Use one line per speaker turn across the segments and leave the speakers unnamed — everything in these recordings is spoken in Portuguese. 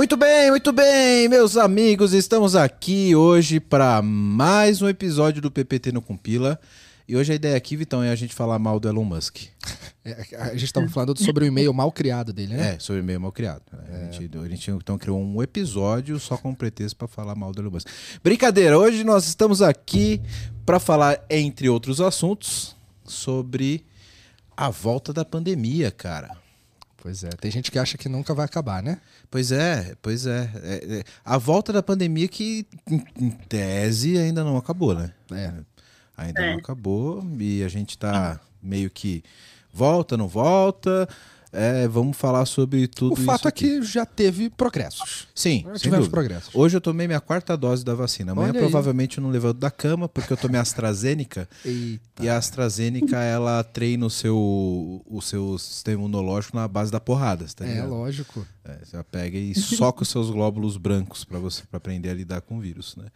Muito bem, muito bem, meus amigos, estamos aqui hoje para mais um episódio do PPT no Compila. E hoje a ideia aqui, Vitão, é a gente falar mal do Elon Musk.
É, a gente estava falando sobre o e-mail mal criado dele, né?
É, sobre o e-mail mal criado. É. A, gente, a gente então criou um episódio só com pretexto para falar mal do Elon Musk. Brincadeira, hoje nós estamos aqui para falar, entre outros assuntos, sobre a volta da pandemia, cara.
Pois é, tem gente que acha que nunca vai acabar, né?
Pois é, pois é. é, é a volta da pandemia que, em, em, tese, ainda não acabou, né?
É.
Ainda é. não acabou e a gente tá meio que volta, não volta. É, vamos falar sobre tudo isso.
O fato
é que
já teve progressos.
Sim,
já tivemos progressos.
Hoje eu tomei minha quarta dose da vacina. Amanhã Olha provavelmente aí. eu não levanto da cama porque eu tomei a AstraZeneca.
Eita.
E a AstraZeneca ela treina o seu, o seu sistema imunológico na base da porrada. Tá
é, lógico.
É, você pega e soca os seus glóbulos brancos para você para aprender a lidar com o vírus, né?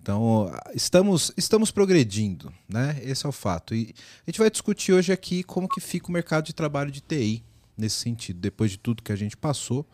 Então estamos estamos progredindo, né? Esse é o fato. E a gente vai discutir hoje aqui como que fica o mercado de trabalho de TI nesse sentido. Depois de tudo que a gente passou,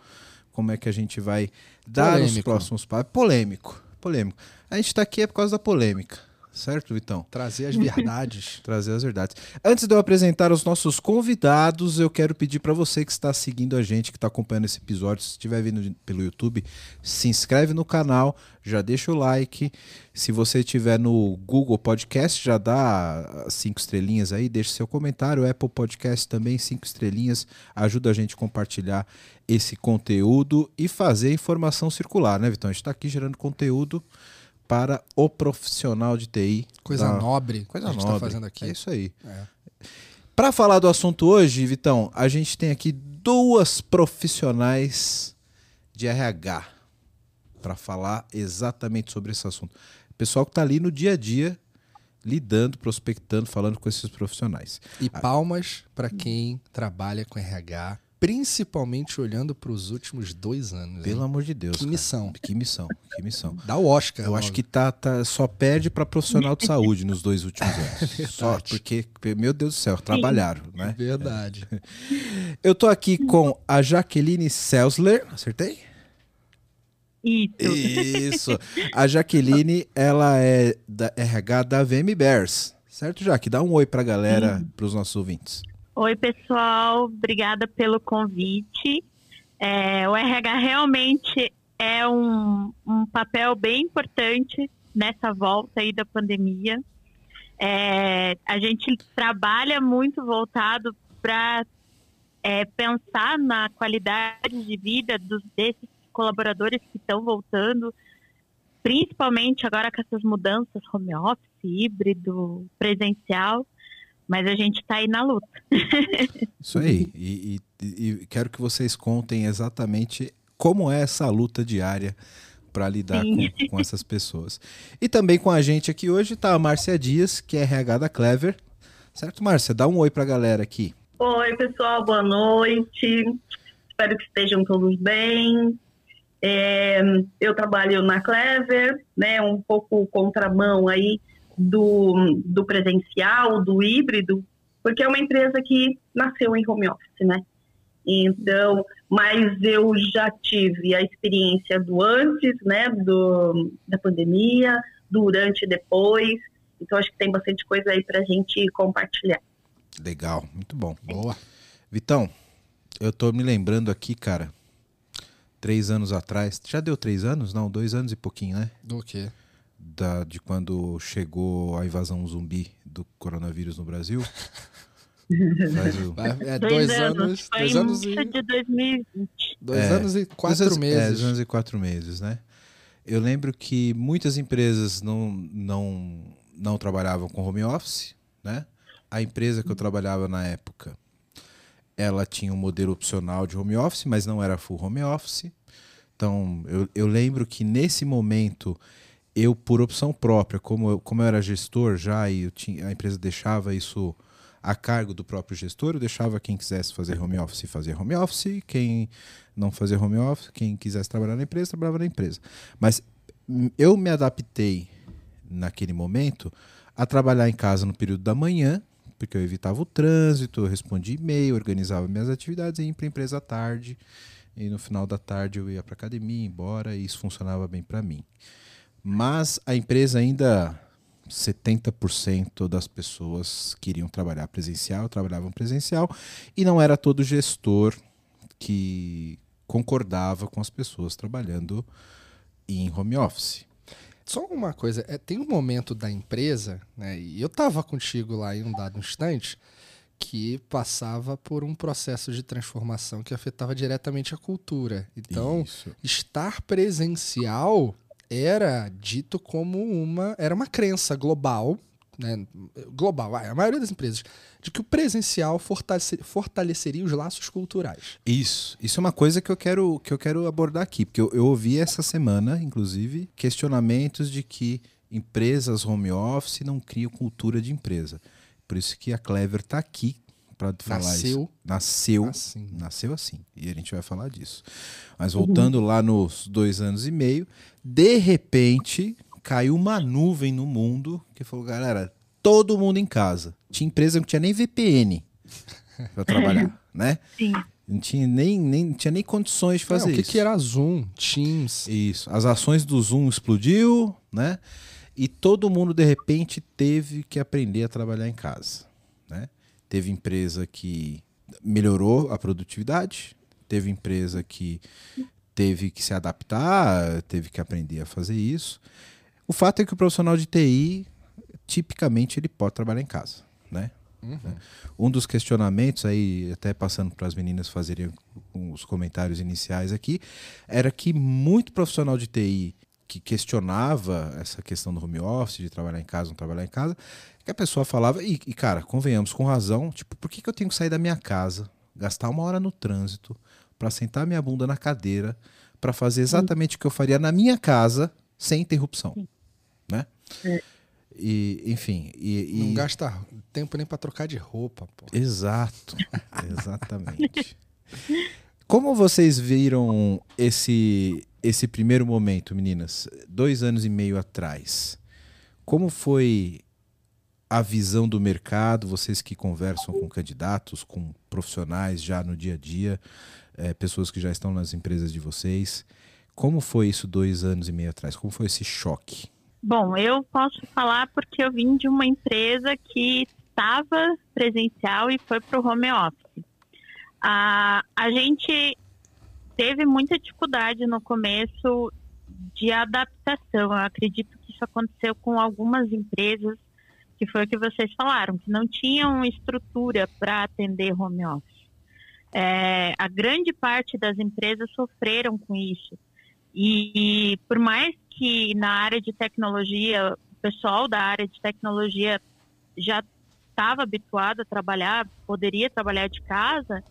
como é que a gente vai dar polêmico. os próximos passos? Polêmico, polêmico. A gente está aqui é por causa da polêmica. Certo, Vitão?
Trazer as verdades.
Trazer as verdades. Antes de eu apresentar os nossos convidados, eu quero pedir para você que está seguindo a gente, que está acompanhando esse episódio, se estiver vindo pelo YouTube, se inscreve no canal, já deixa o like. Se você estiver no Google Podcast, já dá cinco estrelinhas aí, deixa seu comentário. Apple Podcast também, cinco estrelinhas. Ajuda a gente a compartilhar esse conteúdo e fazer a informação circular, né, Vitão? A gente está aqui gerando conteúdo para o profissional de TI.
Coisa da... nobre. Coisa que a gente está fazendo aqui.
É isso aí. É. Para falar do assunto hoje, Vitão, a gente tem aqui duas profissionais de RH para falar exatamente sobre esse assunto. Pessoal que está ali no dia a dia lidando, prospectando, falando com esses profissionais.
E palmas para quem trabalha com RH principalmente olhando para os últimos dois anos.
Pelo
hein?
amor de Deus.
Que cara. missão.
Que missão. Que missão.
Dá o Oscar.
Eu logo. acho que tá, tá, só perde para profissional de saúde nos dois últimos anos. só porque, meu Deus do céu, trabalharam, né?
Verdade.
É. Eu tô aqui com a Jaqueline Selsler. Acertei?
Isso.
Isso. A Jaqueline, ela é da RH da VM Bears. Certo, Jaque? Dá um oi pra galera, para os nossos ouvintes.
Oi, pessoal, obrigada pelo convite. É, o RH realmente é um, um, papel bem importante nessa volta aí da pandemia. É, a gente trabalha muito voltado para é, pensar na qualidade de vida dos, desses colaboradores que estão voltando, principalmente agora com essas mudanças home office, híbrido, presencial mas a gente está aí na luta.
Isso aí. E, e, e, quero que vocês contem exatamente como é essa luta diária para lidar com, com, essas pessoas. E também com a gente aqui hoje está a Márcia Dias, que é RH da Clever. Certo, Márcia? Dá um oi para a galera aqui.
Oi, pessoal, boa noite. Espero que estejam todos bem. É, eu trabalho na Clever, né, um pouco contramão aí do, do presencial, do híbrido, porque é uma empresa que nasceu em home office, né? Então, mas eu já tive a experiência do antes, né, do, da pandemia, durante e depois. Então, acho que tem bastante coisa aí para a gente compartilhar.
Legal, muito bom. Boa. Vitão, eu tô me lembrando aqui, cara, três anos atrás. Já deu três anos? Não, dois anos e pouquinho, né?
Do quê?
Da, de quando chegou a invasão zumbi do coronavírus no Brasil.
O... É, dois, dois anos. anos
dois anos e... de 2020.
Dois é, anos e quatro dois, meses. É,
dois anos e quatro meses, né? Eu lembro que muitas empresas não, não, não trabalhavam com home office, né? A empresa que eu trabalhava na época, ela tinha um modelo opcional de home office, mas não era full home office. Então, eu, eu lembro que nesse momento eu, por opção própria, como eu, como eu era gestor já e tinha, a empresa deixava isso a cargo do próprio gestor, eu deixava quem quisesse fazer home office fazer home office, quem não fazer home office, quem quisesse trabalhar na empresa, trabalhava na empresa. Mas eu me adaptei naquele momento a trabalhar em casa no período da manhã, porque eu evitava o trânsito, eu respondia e-mail, organizava minhas atividades e ia para a empresa à tarde. e no final da tarde eu ia para academia, embora, e isso funcionava bem para mim. Mas a empresa ainda 70% das pessoas queriam trabalhar presencial, trabalhavam presencial, e não era todo gestor que concordava com as pessoas trabalhando em home office.
Só uma coisa, é, tem um momento da empresa, né, e eu estava contigo lá em um dado instante, que passava por um processo de transformação que afetava diretamente a cultura. Então,
Isso.
estar presencial era dito como uma era uma crença global, né, global, a maioria das empresas, de que o presencial fortalece- fortaleceria os laços culturais.
Isso, isso é uma coisa que eu quero, que eu quero abordar aqui, porque eu, eu ouvi essa semana, inclusive, questionamentos de que empresas home office não criam cultura de empresa. Por isso que a Clever está aqui para falar
Nasceu
isso. Nasceu
assim.
Nasceu assim. E a gente vai falar disso. Mas voltando lá nos dois anos e meio, de repente caiu uma nuvem no mundo que falou, galera, todo mundo em casa. Tinha empresa que não tinha nem VPN para trabalhar, né?
Sim.
Não tinha nem, nem, tinha nem condições de fazer
Não, o que,
isso.
que era Zoom, Teams?
Isso. As ações do Zoom explodiu, né? E todo mundo, de repente, teve que aprender a trabalhar em casa. Teve empresa que melhorou a produtividade, teve empresa que teve que se adaptar, teve que aprender a fazer isso. O fato é que o profissional de TI, tipicamente, ele pode trabalhar em casa. Né? Um dos questionamentos aí, até passando para as meninas fazerem os comentários iniciais aqui, era que muito profissional de TI que questionava essa questão do home office, de trabalhar em casa, não trabalhar em casa, que a pessoa falava, e, e, cara, convenhamos com razão, tipo, por que, que eu tenho que sair da minha casa, gastar uma hora no trânsito, para sentar minha bunda na cadeira, para fazer exatamente o que eu faria na minha casa, sem interrupção, né? E, enfim, e, e-
Não gasta tempo nem pra trocar de roupa, pô.
Exato, exatamente. Como vocês viram esse esse primeiro momento, meninas? Dois anos e meio atrás, como foi a visão do mercado? Vocês que conversam com candidatos, com profissionais já no dia a dia, eh, pessoas que já estão nas empresas de vocês, como foi isso dois anos e meio atrás? Como foi esse choque?
Bom, eu posso falar porque eu vim de uma empresa que estava presencial e foi para o home office. A, a gente teve muita dificuldade no começo de adaptação. Eu acredito que isso aconteceu com algumas empresas, que foi o que vocês falaram, que não tinham estrutura para atender home office. É, a grande parte das empresas sofreram com isso. E, por mais que na área de tecnologia, o pessoal da área de tecnologia já estava habituado a trabalhar, poderia trabalhar de casa,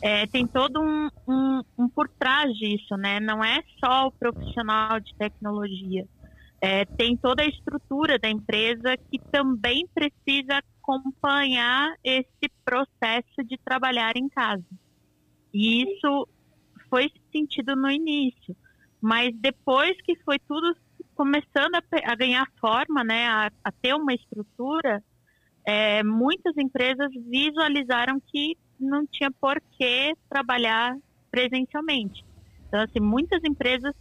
é, tem todo um, um, um por trás disso, né? Não é só o profissional de tecnologia. É, tem toda a estrutura da empresa que também precisa acompanhar esse processo de trabalhar em casa. E isso foi sentido no início, mas depois que foi tudo começando a, a ganhar forma, né, a, a ter uma estrutura, é, muitas empresas visualizaram que não tinha por que trabalhar presencialmente. Então, assim, muitas empresas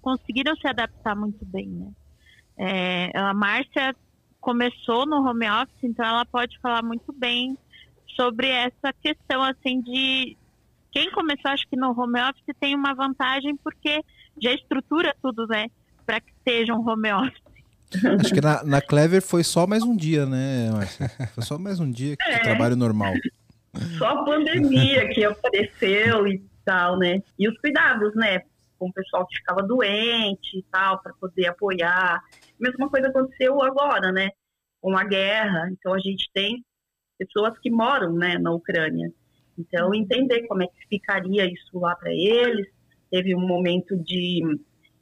conseguiram se adaptar muito bem, né? É, a Márcia começou no home office, então ela pode falar muito bem sobre essa questão, assim, de quem começou, acho que no home office tem uma vantagem porque já estrutura tudo, né, para que seja um home office.
Acho que na, na Clever foi só mais um dia, né, Márcia? Foi só mais um dia que de trabalho normal.
Só a pandemia que apareceu e tal, né? E os cuidados, né? Com o pessoal que ficava doente e tal, para poder apoiar. Mesma coisa aconteceu agora, né? Com a guerra. Então a gente tem pessoas que moram, né, na Ucrânia. Então entender como é que ficaria isso lá para eles. Teve um momento de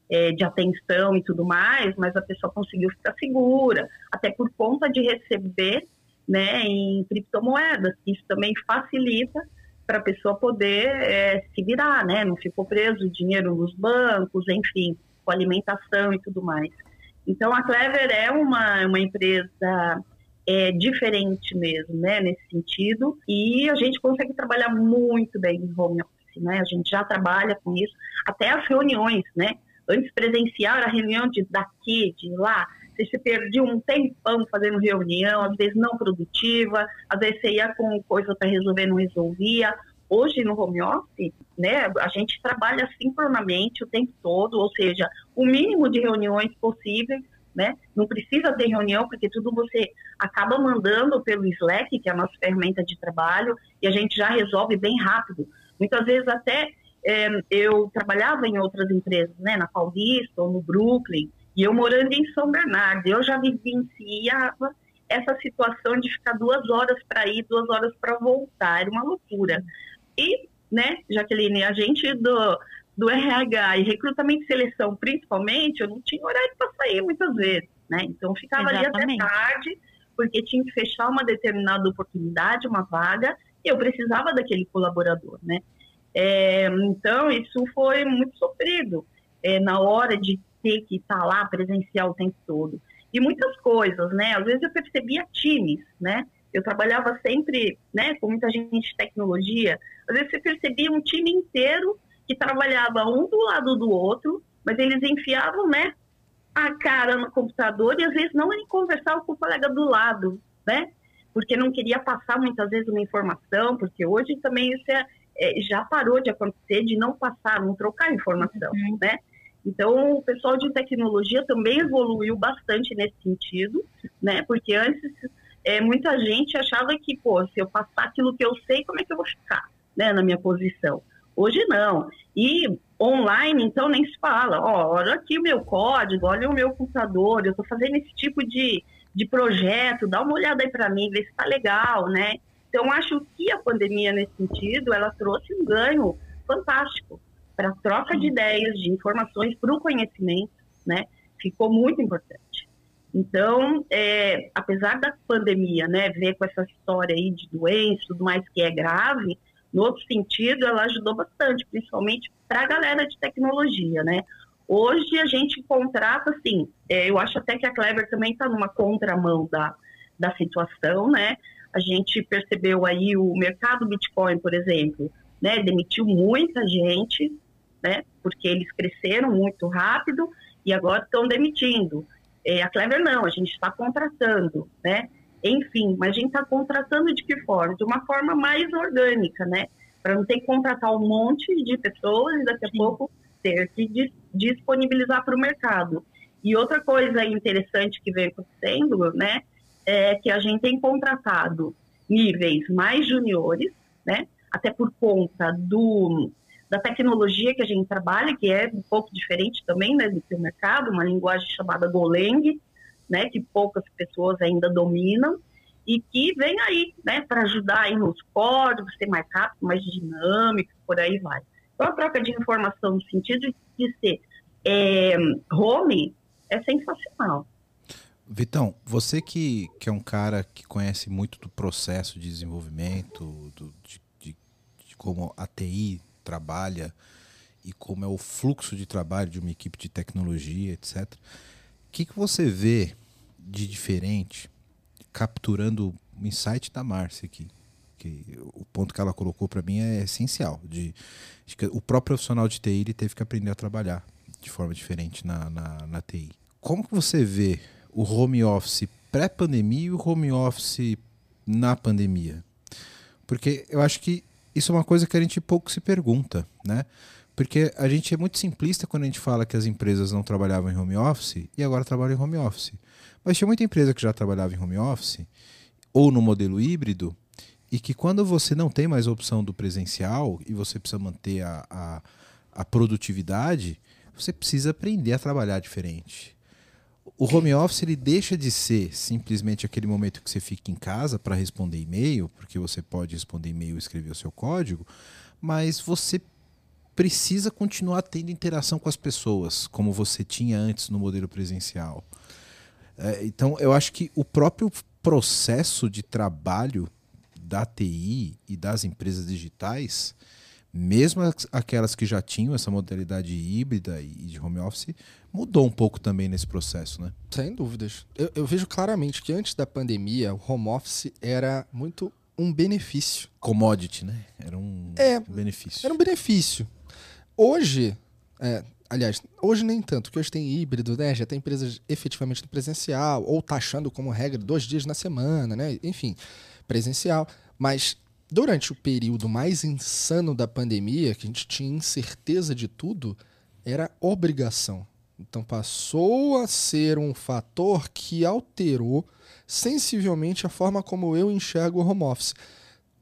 eh, de atenção e tudo mais, mas a pessoa conseguiu ficar segura, até por conta de receber né, em criptomoedas. Isso também facilita para a pessoa poder é, se virar, né? Não ficou preso dinheiro nos bancos, enfim, com alimentação e tudo mais. Então a Clever é uma, uma empresa é, diferente mesmo, né, nesse sentido, e a gente consegue trabalhar muito bem em home office, né? A gente já trabalha com isso, até as reuniões, né? Antes presencial era reunião de daqui, de lá. Você se perdia um tempão fazendo reunião, às vezes não produtiva, às vezes você ia com coisa para resolver, não resolvia. Hoje no home office, né, a gente trabalha sincronamente o tempo todo, ou seja, o mínimo de reuniões possíveis, né? Não precisa ter reunião, porque tudo você acaba mandando pelo Slack, que é a nossa ferramenta de trabalho, e a gente já resolve bem rápido. Muitas vezes até é, eu trabalhava em outras empresas, né, na Paulista ou no Brooklyn, e eu morando em São Bernardo, eu já vivenciava essa situação de ficar duas horas para ir, duas horas para voltar, era uma loucura. E, né, Jaqueline, a gente do, do RH e recrutamento e seleção, principalmente, eu não tinha horário para sair muitas vezes, né? Então, ficava Exatamente. ali até tarde, porque tinha que fechar uma determinada oportunidade, uma vaga, e eu precisava daquele colaborador, né? É, então, isso foi muito sofrido é, na hora de que estar lá presencial o tempo todo. E muitas coisas, né? Às vezes eu percebia times, né? Eu trabalhava sempre, né, com muita gente de tecnologia. Às vezes você percebia um time inteiro que trabalhava um do lado do outro, mas eles enfiavam, né, a cara no computador e às vezes não nem conversavam com o colega do lado, né? Porque não queria passar muitas vezes uma informação, porque hoje também isso é, é, já parou de acontecer de não passar, não trocar informação, uhum. né? Então, o pessoal de tecnologia também evoluiu bastante nesse sentido, né? Porque antes é, muita gente achava que, pô, se eu passar aquilo que eu sei, como é que eu vou ficar, né, na minha posição? Hoje não. E online, então, nem se fala. Ó, olha aqui o meu código, olha o meu computador, eu estou fazendo esse tipo de, de projeto, dá uma olhada aí para mim, vê se está legal, né? Então, acho que a pandemia, nesse sentido, ela trouxe um ganho fantástico para troca de ideias, de informações, para o conhecimento, né? Ficou muito importante. Então, é, apesar da pandemia, né, ver com essa história aí de doença, tudo mais que é grave, no outro sentido, ela ajudou bastante, principalmente para a galera de tecnologia, né? Hoje a gente contrata, assim, é, eu acho até que a Clever também está numa contramão da, da situação, né? A gente percebeu aí o mercado Bitcoin, por exemplo, né? Demitiu muita gente, né? Porque eles cresceram muito rápido e agora estão demitindo. É, a Clever não, a gente está contratando, né? Enfim, mas a gente está contratando de que forma? De uma forma mais orgânica, né? Para não ter que contratar um monte de pessoas e daqui a Sim. pouco ter que disponibilizar para o mercado. E outra coisa interessante que vem acontecendo, né? É que a gente tem contratado níveis mais juniores, né? Até por conta do da tecnologia que a gente trabalha, que é um pouco diferente também né, do que o mercado, uma linguagem chamada Golang, né, que poucas pessoas ainda dominam, e que vem aí né, para ajudar aí nos códigos, ser mais rápido, mais dinâmico, por aí vai. Então, a troca de informação no sentido de ser é, home é sensacional.
Vitão, você que, que é um cara que conhece muito do processo de desenvolvimento, do, de, de, de como a TI trabalha e como é o fluxo de trabalho de uma equipe de tecnologia, etc. O que, que você vê de diferente capturando o insight da Márcia aqui? Que o ponto que ela colocou para mim é essencial. De, de, que o próprio profissional de TI ele teve que aprender a trabalhar de forma diferente na, na, na TI. Como que você vê o home office pré-pandemia e o home office na pandemia? Porque eu acho que isso é uma coisa que a gente pouco se pergunta, né? Porque a gente é muito simplista quando a gente fala que as empresas não trabalhavam em home office e agora trabalham em home office. Mas tinha muita empresa que já trabalhava em home office ou no modelo híbrido e que quando você não tem mais a opção do presencial e você precisa manter a, a, a produtividade, você precisa aprender a trabalhar diferente o home office ele deixa de ser simplesmente aquele momento que você fica em casa para responder e-mail, porque você pode responder e-mail e escrever o seu código, mas você precisa continuar tendo interação com as pessoas, como você tinha antes no modelo presencial. É, então, eu acho que o próprio processo de trabalho da TI e das empresas digitais mesmo aquelas que já tinham essa modalidade híbrida e de home office, mudou um pouco também nesse processo, né?
Sem dúvidas. Eu, eu, vejo claramente que antes da pandemia, o home office era muito um benefício.
Commodity, né? Era um
É,
benefício.
Era um benefício. Hoje, é, aliás, hoje nem tanto, que hoje tem híbrido, né? Já tem empresas efetivamente no presencial, ou taxando como regra dois dias na semana, né? Enfim, presencial. Mas durante o período mais insano da pandemia, que a gente tinha incerteza de tudo, era obrigação. Então passou a ser um fator que alterou sensivelmente a forma como eu enxergo o home office.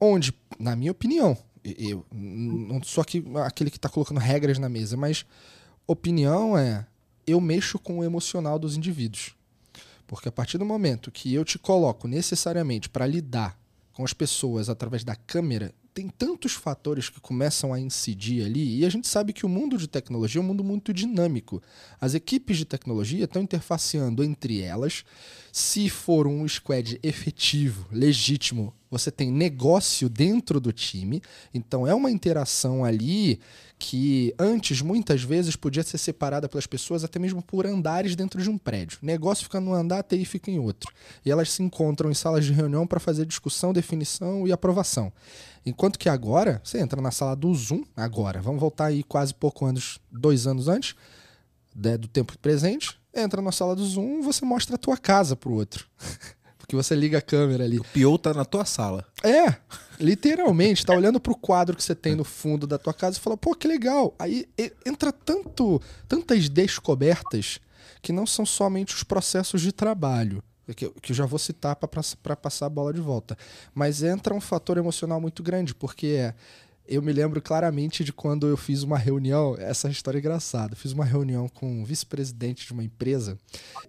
Onde, na minha opinião, eu não sou aqui, aquele que está colocando regras na mesa, mas opinião é eu mexo com o emocional dos indivíduos. Porque a partir do momento que eu te coloco necessariamente para lidar com as pessoas através da câmera, tem tantos fatores que começam a incidir ali, e a gente sabe que o mundo de tecnologia é um mundo muito dinâmico. As equipes de tecnologia estão interfaceando entre elas. Se for um squad efetivo, legítimo, você tem negócio dentro do time, então é uma interação ali que antes muitas vezes podia ser separada pelas pessoas até mesmo por andares dentro de um prédio. Negócio fica num andar, TI fica em outro. E elas se encontram em salas de reunião para fazer discussão, definição e aprovação. Enquanto que agora, você entra na sala do Zoom, agora, vamos voltar aí quase pouco anos, dois anos antes né, do tempo presente, entra na sala do Zoom você mostra a tua casa pro outro. Porque você liga a câmera ali.
O Pio tá na tua sala.
É, literalmente, tá olhando pro quadro que você tem no fundo da tua casa e fala, pô, que legal. Aí entra tanto, tantas descobertas que não são somente os processos de trabalho, que, que eu já vou citar para passar a bola de volta, mas entra um fator emocional muito grande, porque é eu me lembro claramente de quando eu fiz uma reunião, essa história é engraçada. Fiz uma reunião com um vice-presidente de uma empresa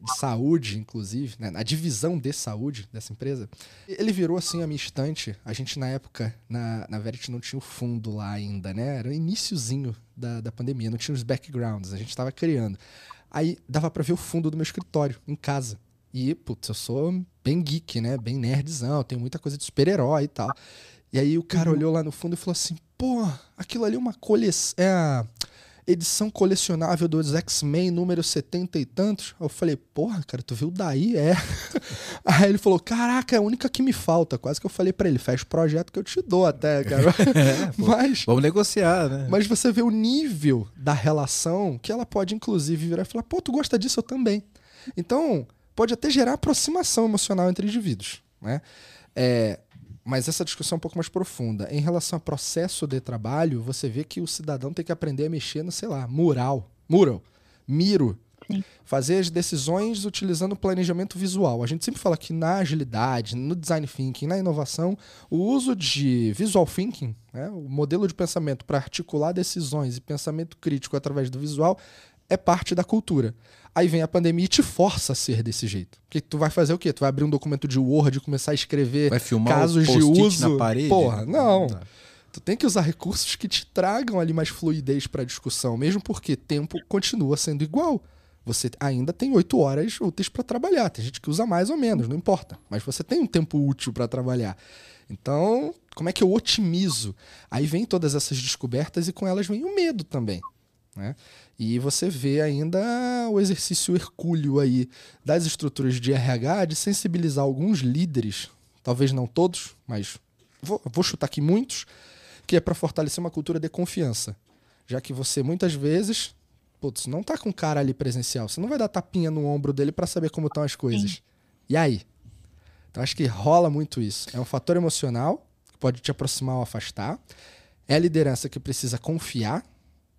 de saúde, inclusive, né, na divisão de saúde dessa empresa. Ele virou assim a minha estante. A gente, na época, na, na não tinha o fundo lá ainda, né? Era o iníciozinho da, da pandemia, não tinha os backgrounds, a gente estava criando. Aí dava para ver o fundo do meu escritório, em casa. E, putz, eu sou bem geek, né? Bem nerdzão, tenho muita coisa de super-herói e tal. E aí o cara uhum. olhou lá no fundo e falou assim: pô, aquilo ali é uma coleção. É a edição colecionável dos X-Men número 70 e tantos. Eu falei, porra, cara, tu viu daí? É. Aí ele falou, caraca, é a única que me falta. Quase que eu falei para ele, fecha o projeto que eu te dou até, cara.
é, mas, vamos negociar, né?
Mas você vê o nível da relação que ela pode, inclusive, virar e falar, pô, tu gosta disso? Eu também. Então, pode até gerar aproximação emocional entre indivíduos, né? É, mas essa discussão é um pouco mais profunda. Em relação ao processo de trabalho, você vê que o cidadão tem que aprender a mexer no, sei lá, mural, mural, miro, Sim. fazer as decisões utilizando o planejamento visual. A gente sempre fala que na agilidade, no design thinking, na inovação, o uso de visual thinking, né, o modelo de pensamento para articular decisões e pensamento crítico através do visual, é parte da cultura. Aí vem a pandemia e te força a ser desse jeito. Porque tu vai fazer o quê? Tu vai abrir um documento de Word e começar a escrever
vai filmar
casos de uso.
Na parede?
Porra, não. Tá. Tu tem que usar recursos que te tragam ali mais fluidez para a discussão, mesmo porque tempo continua sendo igual. Você ainda tem oito horas úteis para trabalhar. Tem gente que usa mais ou menos, não importa. Mas você tem um tempo útil para trabalhar. Então, como é que eu otimizo? Aí vem todas essas descobertas e com elas vem o medo também. Né? E você vê ainda o exercício hercúleo aí das estruturas de RH de sensibilizar alguns líderes, talvez não todos, mas vou, vou chutar aqui muitos, que é para fortalecer uma cultura de confiança. Já que você muitas vezes, putz, não tá com o cara ali presencial, você não vai dar tapinha no ombro dele para saber como estão as coisas. Sim. E aí? Então acho que rola muito isso. É um fator emocional que pode te aproximar ou afastar. É a liderança que precisa confiar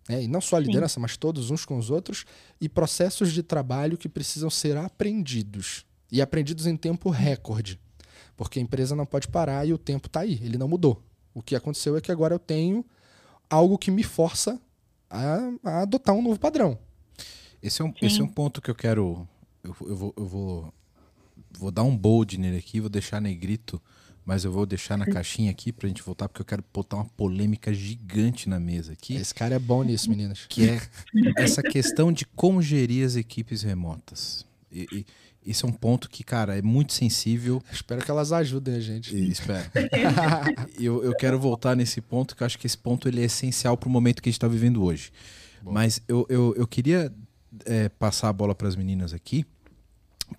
né? E não só a liderança, Sim. mas todos uns com os outros, e processos de trabalho que precisam ser aprendidos. E aprendidos em tempo recorde. Porque a empresa não pode parar e o tempo está aí, ele não mudou. O que aconteceu é que agora eu tenho algo que me força a, a adotar um novo padrão.
Esse é um, esse é um ponto que eu quero. Eu, eu, vou, eu vou, vou dar um bold nele aqui, vou deixar negrito mas eu vou deixar na caixinha aqui pra gente voltar, porque eu quero botar uma polêmica gigante na mesa aqui.
Esse cara é bom nisso, meninas.
Que é essa questão de como gerir as equipes remotas. E, e, esse é um ponto que, cara, é muito sensível.
Espero que elas ajudem a gente.
E, espero. eu, eu quero voltar nesse ponto, que eu acho que esse ponto ele é essencial para o momento que a gente está vivendo hoje. Bom. Mas eu, eu, eu queria é, passar a bola para as meninas aqui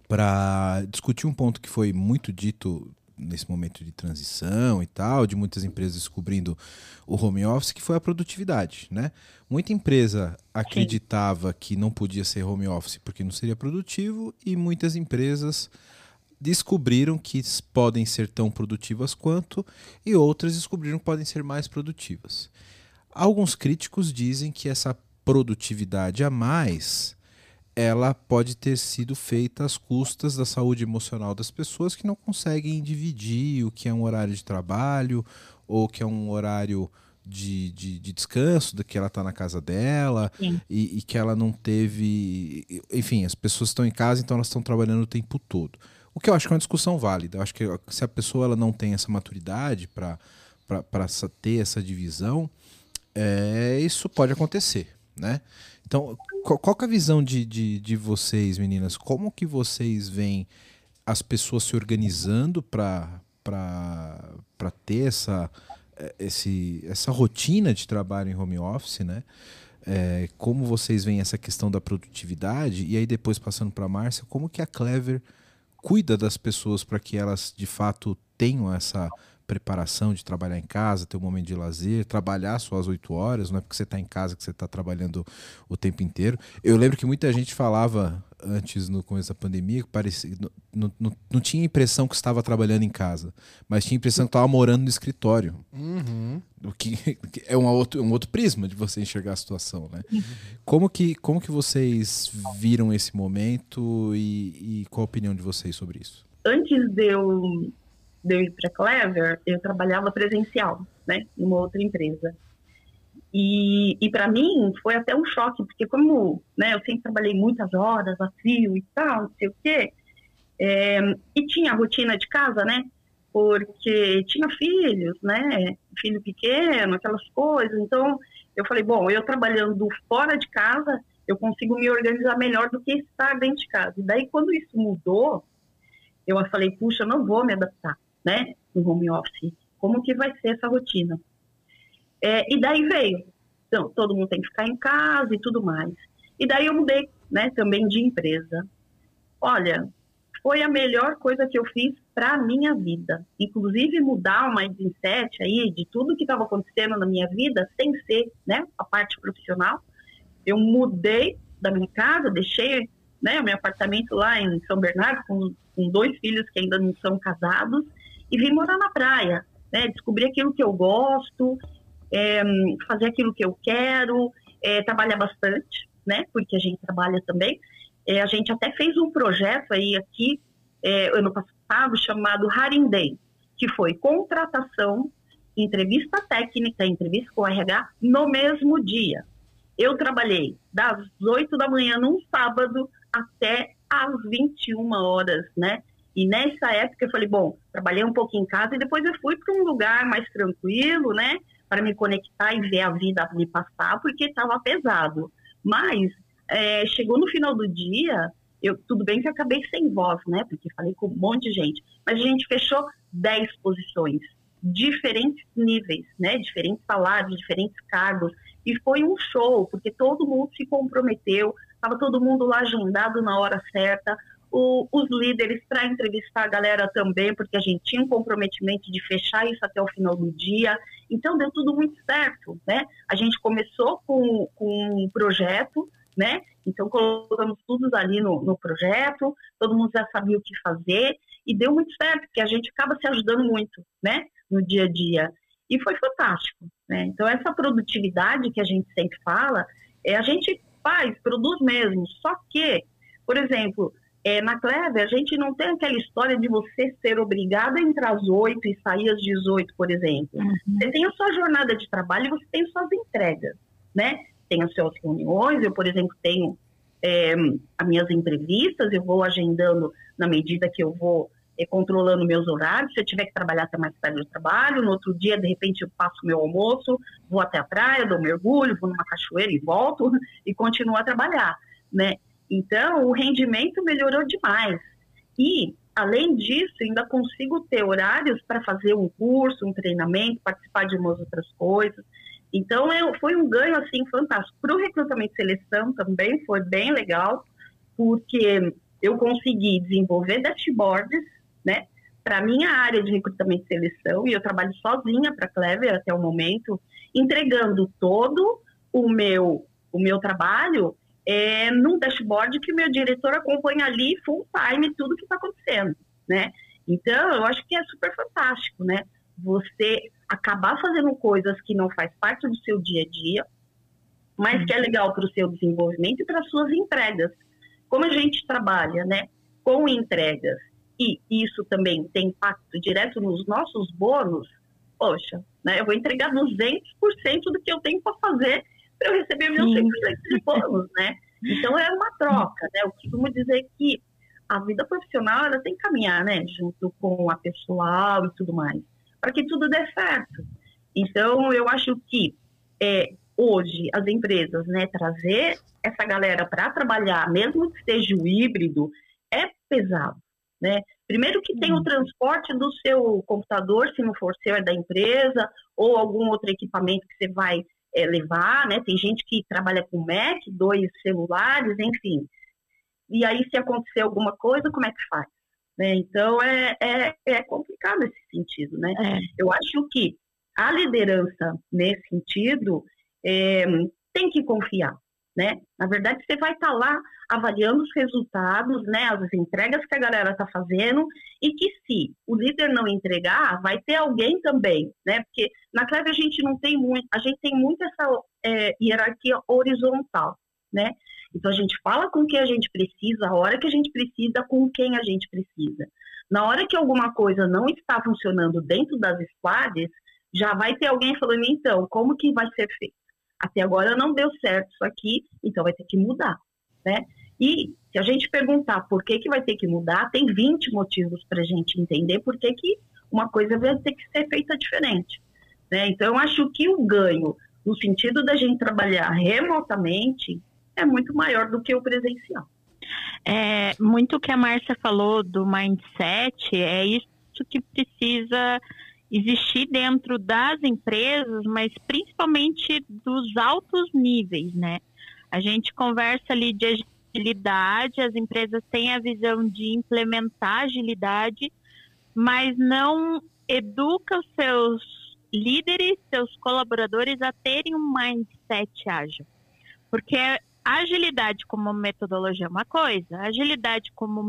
para discutir um ponto que foi muito dito nesse momento de transição e tal, de muitas empresas descobrindo o home office, que foi a produtividade, né? Muita empresa acreditava Sim. que não podia ser home office porque não seria produtivo e muitas empresas descobriram que podem ser tão produtivas quanto e outras descobriram que podem ser mais produtivas. Alguns críticos dizem que essa produtividade a mais ela pode ter sido feita às custas da saúde emocional das pessoas que não conseguem dividir o que é um horário de trabalho ou que é um horário de, de, de descanso, de que ela está na casa dela e, e, que ela não teve. Enfim, as pessoas estão em casa, então elas estão trabalhando o tempo todo. O que eu acho que é uma discussão válida. Eu acho que se a pessoa ela não tem essa maturidade para ter essa divisão, é, isso pode acontecer, né? Então, qual, qual é a visão de, de, de vocês, meninas? Como que vocês veem as pessoas se organizando para ter essa, é, esse, essa rotina de trabalho em home office, né? É, como vocês veem essa questão da produtividade? E aí, depois passando para a Márcia, como que a Clever cuida das pessoas para que elas de fato tenham essa preparação de trabalhar em casa, ter um momento de lazer, trabalhar suas oito horas, não é porque você está em casa que você está trabalhando o tempo inteiro. Eu lembro que muita gente falava antes, no começo da pandemia, que parecia, não, não, não tinha impressão que estava trabalhando em casa, mas tinha impressão que estava morando no escritório.
Uhum.
O que é um outro, um outro prisma de você enxergar a situação, né? Uhum. Como, que, como que vocês viram esse momento e, e qual a opinião de vocês sobre isso?
Antes de eu de eu ir para Clever, eu trabalhava presencial, né, numa outra empresa. E, e para mim foi até um choque, porque como né, eu sempre trabalhei muitas horas a fio e tal, não sei o quê, é, e tinha a rotina de casa, né? Porque tinha filhos, né? Filho pequeno, aquelas coisas. Então, eu falei, bom, eu trabalhando fora de casa, eu consigo me organizar melhor do que estar dentro de casa. E daí, quando isso mudou, eu falei, puxa, não vou me adaptar né, no home office. Como que vai ser essa rotina? É, e daí veio, então, todo mundo tem que ficar em casa e tudo mais. E daí eu mudei, né, também de empresa. Olha, foi a melhor coisa que eu fiz para a minha vida. Inclusive mudar o mindset aí de tudo que estava acontecendo na minha vida, sem ser, né, a parte profissional. Eu mudei da minha casa, deixei, né, o meu apartamento lá em São Bernardo com, com dois filhos que ainda não são casados e vim morar na praia, né? Descobrir aquilo que eu gosto, é, fazer aquilo que eu quero, é, trabalhar bastante, né? Porque a gente trabalha também. É, a gente até fez um projeto aí aqui é, ano passado chamado Haring Day, que foi contratação, entrevista técnica, entrevista com o RH no mesmo dia. Eu trabalhei das 8 da manhã num sábado até às 21 horas, né? E nessa época eu falei, bom, trabalhei um pouco em casa e depois eu fui para um lugar mais tranquilo, né? Para me conectar e ver a vida me passar, porque estava pesado. Mas é, chegou no final do dia, eu, tudo bem que eu acabei sem voz, né? Porque falei com um monte de gente. Mas a gente fechou 10 posições, diferentes níveis, né? Diferentes salários, diferentes cargos. E foi um show, porque todo mundo se comprometeu, estava todo mundo lá agendado na hora certa o, os líderes para entrevistar a galera também, porque a gente tinha um comprometimento de fechar isso até o final do dia. Então, deu tudo muito certo, né? A gente começou com, com um projeto, né? Então, colocamos tudo ali no, no projeto, todo mundo já sabia o que fazer, e deu muito certo, porque a gente acaba se ajudando muito, né? No dia a dia. E foi fantástico, né? Então, essa produtividade que a gente sempre fala, é, a gente faz, produz mesmo, só que, por exemplo, é, na Clever, a gente não tem aquela história de você ser obrigado a entrar às 8 e sair às 18, por exemplo. Uhum. Você tem a sua jornada de trabalho e você tem suas entregas, né? Tem as suas reuniões, eu, por exemplo, tenho é, as minhas entrevistas, eu vou agendando na medida que eu vou é, controlando meus horários. Se eu tiver que trabalhar até mais tarde, eu trabalho. No outro dia, de repente, eu faço meu almoço, vou até a praia, dou mergulho, vou numa cachoeira e volto e continuo a trabalhar, né? Então, o rendimento melhorou demais. E, além disso, ainda consigo ter horários para fazer um curso, um treinamento, participar de umas outras coisas. Então, eu, foi um ganho, assim, fantástico. Para o recrutamento e seleção também foi bem legal, porque eu consegui desenvolver dashboards, né, para minha área de recrutamento e seleção, e eu trabalho sozinha para a Clever até o momento, entregando todo o meu, o meu trabalho é, num dashboard que o meu diretor acompanha ali full time tudo que está acontecendo, né? Então, eu acho que é super fantástico, né? Você acabar fazendo coisas que não faz parte do seu dia a dia, mas que é legal para o seu desenvolvimento e para as suas entregas. Como a gente trabalha, né, com entregas e isso também tem impacto direto nos nossos bônus, poxa, né, eu vou entregar 200% do que eu tenho para fazer para eu receber meus 100% de bônus, né? Então é uma troca, né? Eu costumo dizer que a vida profissional ela tem que caminhar, né, junto com a pessoal e tudo mais, para que tudo dê certo. Então eu acho que é, hoje as empresas, né, trazer essa galera para trabalhar, mesmo que seja o híbrido, é pesado. Né? Primeiro que tem o uhum. transporte do seu computador, se não for seu, é da empresa, ou algum outro equipamento que você vai é, levar, né? Tem gente que trabalha com Mac, dois celulares, enfim. E aí, se acontecer alguma coisa, como é que faz? Né? Então, é, é, é, complicado esse sentido, né? É. Eu acho que a liderança, nesse sentido, é, tem que confiar né? Na verdade, você vai estar tá lá avaliando os resultados, né, as entregas que a galera está fazendo e que se o líder não entregar, vai ter alguém também, né? Porque na Cleve a gente não tem muito, a gente tem muito essa é, hierarquia horizontal, né? Então a gente fala com quem a gente precisa, a hora que a gente precisa, com quem a gente precisa. Na hora que alguma coisa não está funcionando dentro das squads, já vai ter alguém falando, então, como que vai ser feito? Até agora não deu certo isso aqui, então vai ter que mudar, né? E se a gente perguntar por que, que vai ter que mudar, tem 20 motivos para a gente entender por que, que uma coisa vai ter que ser feita diferente. Né? Então, eu acho que o ganho, no sentido da gente trabalhar remotamente, é muito maior do que o presencial.
É, muito que a Márcia falou do mindset, é isso que precisa existir dentro das empresas, mas principalmente dos altos níveis, né? A gente conversa ali de agilidade, as empresas têm a visão de implementar agilidade, mas não educa os seus líderes, seus colaboradores a terem um mindset ágil. Porque agilidade como metodologia é uma coisa, agilidade como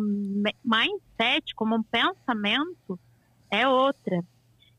mindset, como um pensamento é outra.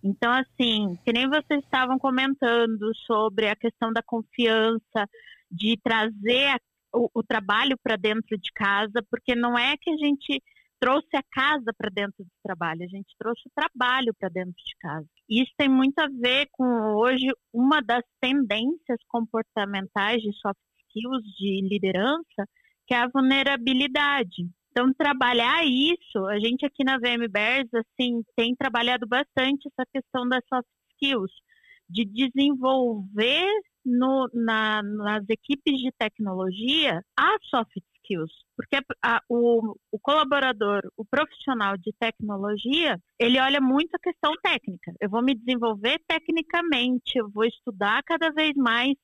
Então, assim, que nem vocês estavam comentando sobre a questão da confiança, de trazer o, o trabalho para dentro de casa, porque não é que a gente trouxe a casa para dentro do trabalho, a gente trouxe o trabalho para dentro de casa. Isso tem muito a ver com hoje uma das tendências comportamentais de soft skills de liderança, que é a vulnerabilidade. Então, trabalhar isso, a gente aqui na VM Bears, assim, tem trabalhado bastante essa questão das soft skills, de desenvolver no, na, nas equipes de tecnologia as soft skills. Porque a, o, o colaborador, o profissional de tecnologia, ele olha muito a questão técnica. Eu vou me desenvolver tecnicamente, eu vou estudar cada vez mais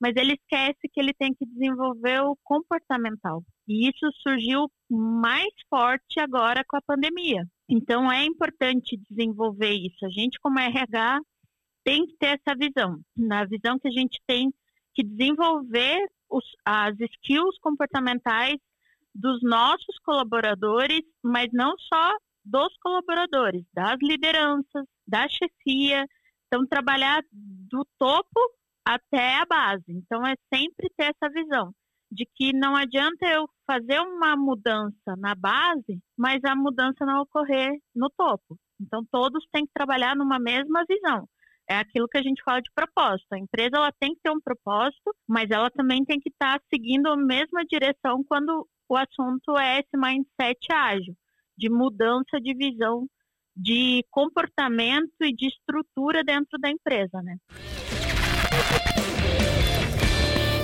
mas ele esquece que ele tem que desenvolver o comportamental. E isso surgiu mais forte agora com a pandemia. Então é importante desenvolver isso. A gente, como RH, tem que ter essa visão. Na visão que a gente tem que desenvolver os, as skills comportamentais dos nossos colaboradores, mas não só dos colaboradores, das lideranças, da chefia. Então, trabalhar do topo até a base. Então, é sempre ter essa visão de que não adianta eu fazer uma mudança na base, mas a mudança não ocorrer no topo. Então, todos têm que trabalhar numa mesma visão. É aquilo que a gente fala de propósito. A empresa ela tem que ter um propósito, mas ela também tem que estar tá seguindo a mesma direção quando o assunto é esse mindset ágil, de mudança de visão, de comportamento e de estrutura dentro da empresa, né? Thank you.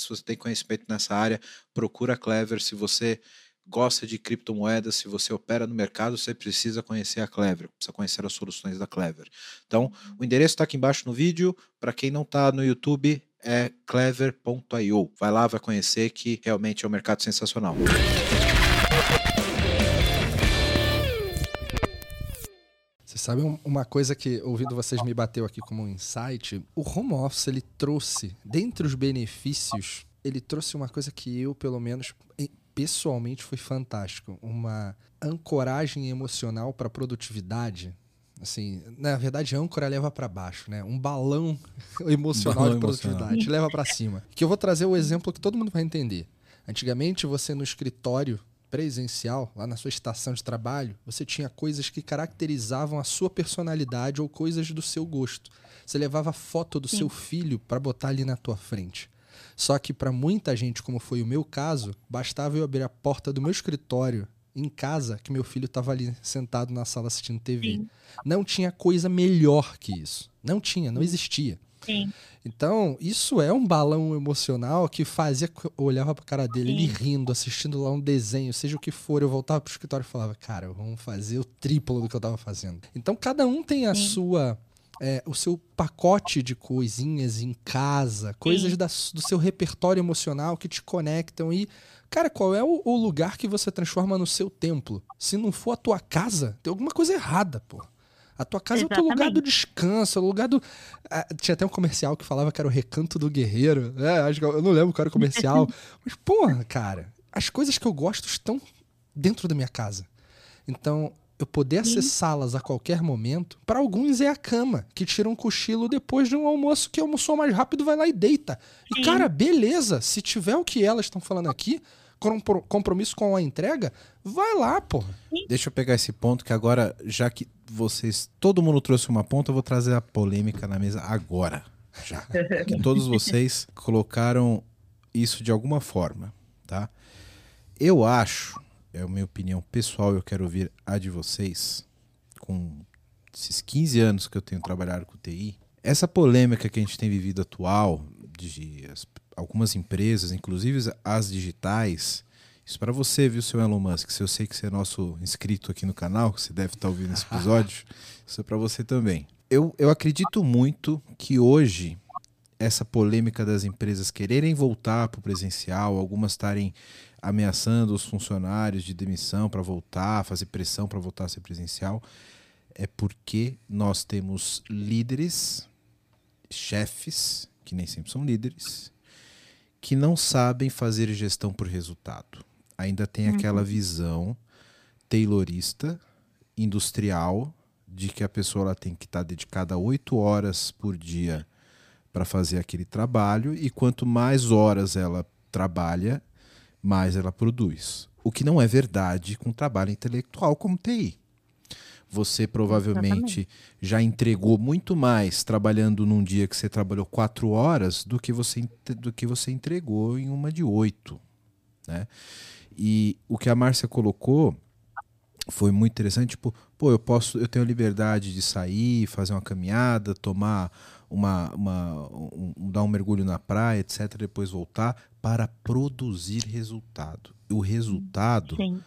se você tem conhecimento nessa área, procura a Clever. Se você gosta de criptomoedas, se você opera no mercado, você precisa conhecer a Clever, precisa conhecer as soluções da Clever. Então, o endereço está aqui embaixo no vídeo. Para quem não está no YouTube, é clever.io. Vai lá, vai conhecer que realmente é um mercado sensacional.
Você sabe uma coisa que, ouvindo vocês, me bateu aqui como um insight? O home office, ele trouxe, dentre os benefícios, ele trouxe uma coisa que eu, pelo menos, pessoalmente foi fantástico. Uma ancoragem emocional para produtividade. Assim, na verdade, âncora leva para baixo, né? Um balão emocional balão de produtividade emocional. leva para cima. Que eu vou trazer o exemplo que todo mundo vai entender. Antigamente, você no escritório presencial, lá na sua estação de trabalho, você tinha coisas que caracterizavam a sua personalidade ou coisas do seu gosto. Você levava foto do Sim. seu filho para botar ali na tua frente. Só que para muita gente, como foi o meu caso, bastava eu abrir a porta do meu escritório em casa que meu filho estava ali sentado na sala assistindo TV. Sim. Não tinha coisa melhor que isso. Não tinha, não existia.
Sim.
Então, isso é um balão emocional que fazia. Eu olhava pra cara dele, Sim. ele rindo, assistindo lá um desenho, seja o que for. Eu voltava pro escritório e falava, cara, vamos fazer o triplo do que eu tava fazendo. Então, cada um tem a Sim. sua. É, o seu pacote de coisinhas em casa, coisas da, do seu repertório emocional que te conectam e Cara, qual é o, o, lugar que você transforma no seu templo? Se não for a tua casa, tem alguma coisa errada, pô. A tua casa Exatamente. é o teu lugar do descanso, é o lugar do. Ah, tinha até um comercial que falava que era o recanto do guerreiro. É, acho que eu, não lembro qual era o comercial. mas, porra, cara, as coisas que eu gosto estão dentro da minha casa. Então, eu poder acessá-las a qualquer momento, para alguns é a cama, que tira um cochilo depois de um almoço que almoçou mais rápido, vai lá e deita. E, cara, beleza, se tiver o que elas estão falando aqui, compromisso com a entrega, vai lá, porra.
Deixa eu pegar esse ponto que agora, já que vocês, todo mundo trouxe uma ponta, eu vou trazer a polêmica na mesa agora. Já. que todos vocês colocaram isso de alguma forma, tá? Eu acho, é a minha opinião pessoal, eu quero ouvir a de vocês, com esses 15 anos que eu tenho trabalhado com TI, essa polêmica que a gente tem vivido atual, de as algumas empresas, inclusive as digitais. Isso para você, viu, seu Elon Musk? Se eu sei que você é nosso inscrito aqui no canal, que você deve estar tá ouvindo esse episódio, isso é para você também. Eu, eu acredito muito que hoje essa polêmica das empresas quererem voltar para o presencial, algumas estarem ameaçando os funcionários de demissão para voltar, fazer pressão para voltar a ser presencial, é porque nós temos líderes, chefes, que nem sempre são líderes, que não sabem fazer gestão por resultado. Ainda tem uhum. aquela visão taylorista, industrial, de que a pessoa ela tem que estar tá dedicada oito horas por dia para fazer aquele trabalho e quanto mais horas ela trabalha, mais ela produz. O que não é verdade com trabalho intelectual como TI. Você provavelmente Exatamente. já entregou muito mais trabalhando num dia que você trabalhou quatro horas do que você, do que você entregou em uma de oito. Né? E o que a Márcia colocou foi muito interessante, tipo, pô, eu posso, eu tenho liberdade de sair, fazer uma caminhada, tomar uma, uma um, dar um mergulho na praia, etc, depois voltar para produzir resultado. O resultado Sim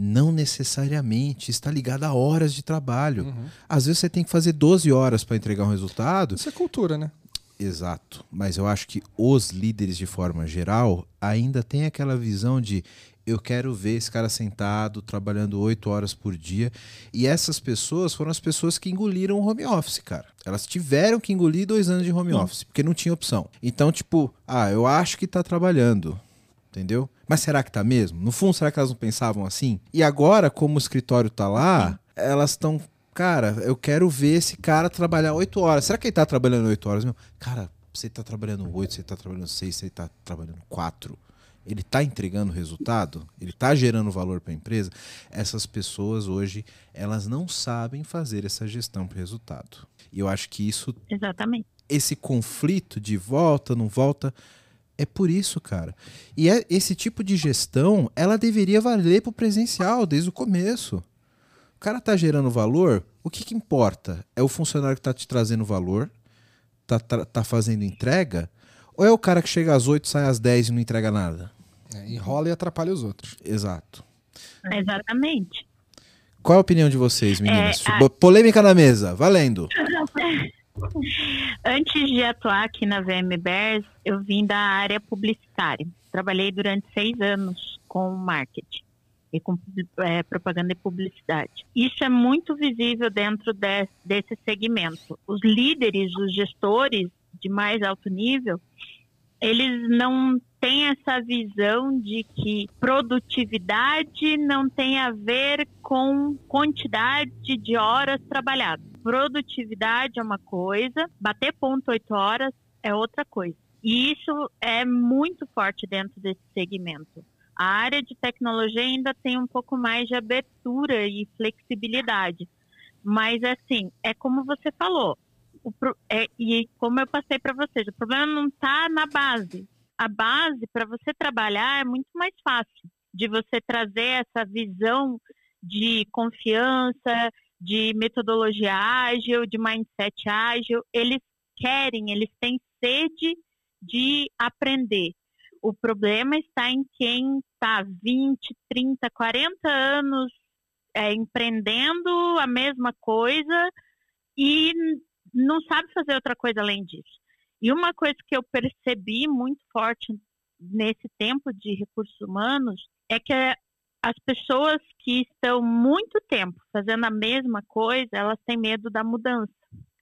não necessariamente está ligado a horas de trabalho. Uhum. Às vezes você tem que fazer 12 horas para entregar um resultado.
Isso é cultura, né?
Exato. Mas eu acho que os líderes, de forma geral, ainda têm aquela visão de eu quero ver esse cara sentado, trabalhando oito horas por dia. E essas pessoas foram as pessoas que engoliram o home office, cara. Elas tiveram que engolir dois anos de home office, porque não tinha opção. Então, tipo, ah, eu acho que está trabalhando entendeu? Mas será que tá mesmo? No fundo, será que elas não pensavam assim? E agora, como o escritório tá lá, elas estão. Cara, eu quero ver esse cara trabalhar oito horas. Será que ele tá trabalhando oito horas? Meu? Cara, você está trabalhando oito, você está trabalhando seis, você está trabalhando quatro, ele está entregando resultado, ele está gerando valor para a empresa. Essas pessoas hoje elas não sabem fazer essa gestão para resultado. E eu acho que isso,
Exatamente.
esse conflito de volta, não volta, é por isso, cara. E é, esse tipo de gestão, ela deveria valer para o presencial desde o começo. O cara tá gerando valor, o que, que importa? É o funcionário que tá te trazendo valor, tá, tá, tá fazendo entrega, ou é o cara que chega às 8, sai às 10 e não entrega nada?
É, enrola e atrapalha os outros.
Exato.
Exatamente.
Qual a opinião de vocês, meninas?
É, a-
Polêmica na mesa, valendo.
Antes de atuar aqui na VM Bears, eu vim da área publicitária. Trabalhei durante seis anos com marketing e com eh, propaganda e publicidade. Isso é muito visível dentro de- desse segmento. Os líderes, os gestores de mais alto nível, eles não têm essa visão de que produtividade não tem a ver com quantidade de horas trabalhadas. Produtividade é uma coisa, bater ponto oito horas é outra coisa. E isso é muito forte dentro desse segmento. A área de tecnologia ainda tem um pouco mais de abertura e flexibilidade. Mas, assim, é como você falou, o é- e como eu passei para vocês, o problema não está na base. A base, para você trabalhar, é muito mais fácil de você trazer essa visão de confiança, de metodologia ágil, de mindset ágil. Eles querem, eles têm sede de aprender. O problema está em quem está 20, 30, 40 anos é, empreendendo a mesma coisa e não sabe fazer outra coisa além disso. E uma coisa que eu percebi muito forte nesse tempo de recursos humanos é que as pessoas que estão muito tempo fazendo a mesma coisa, elas têm medo da mudança.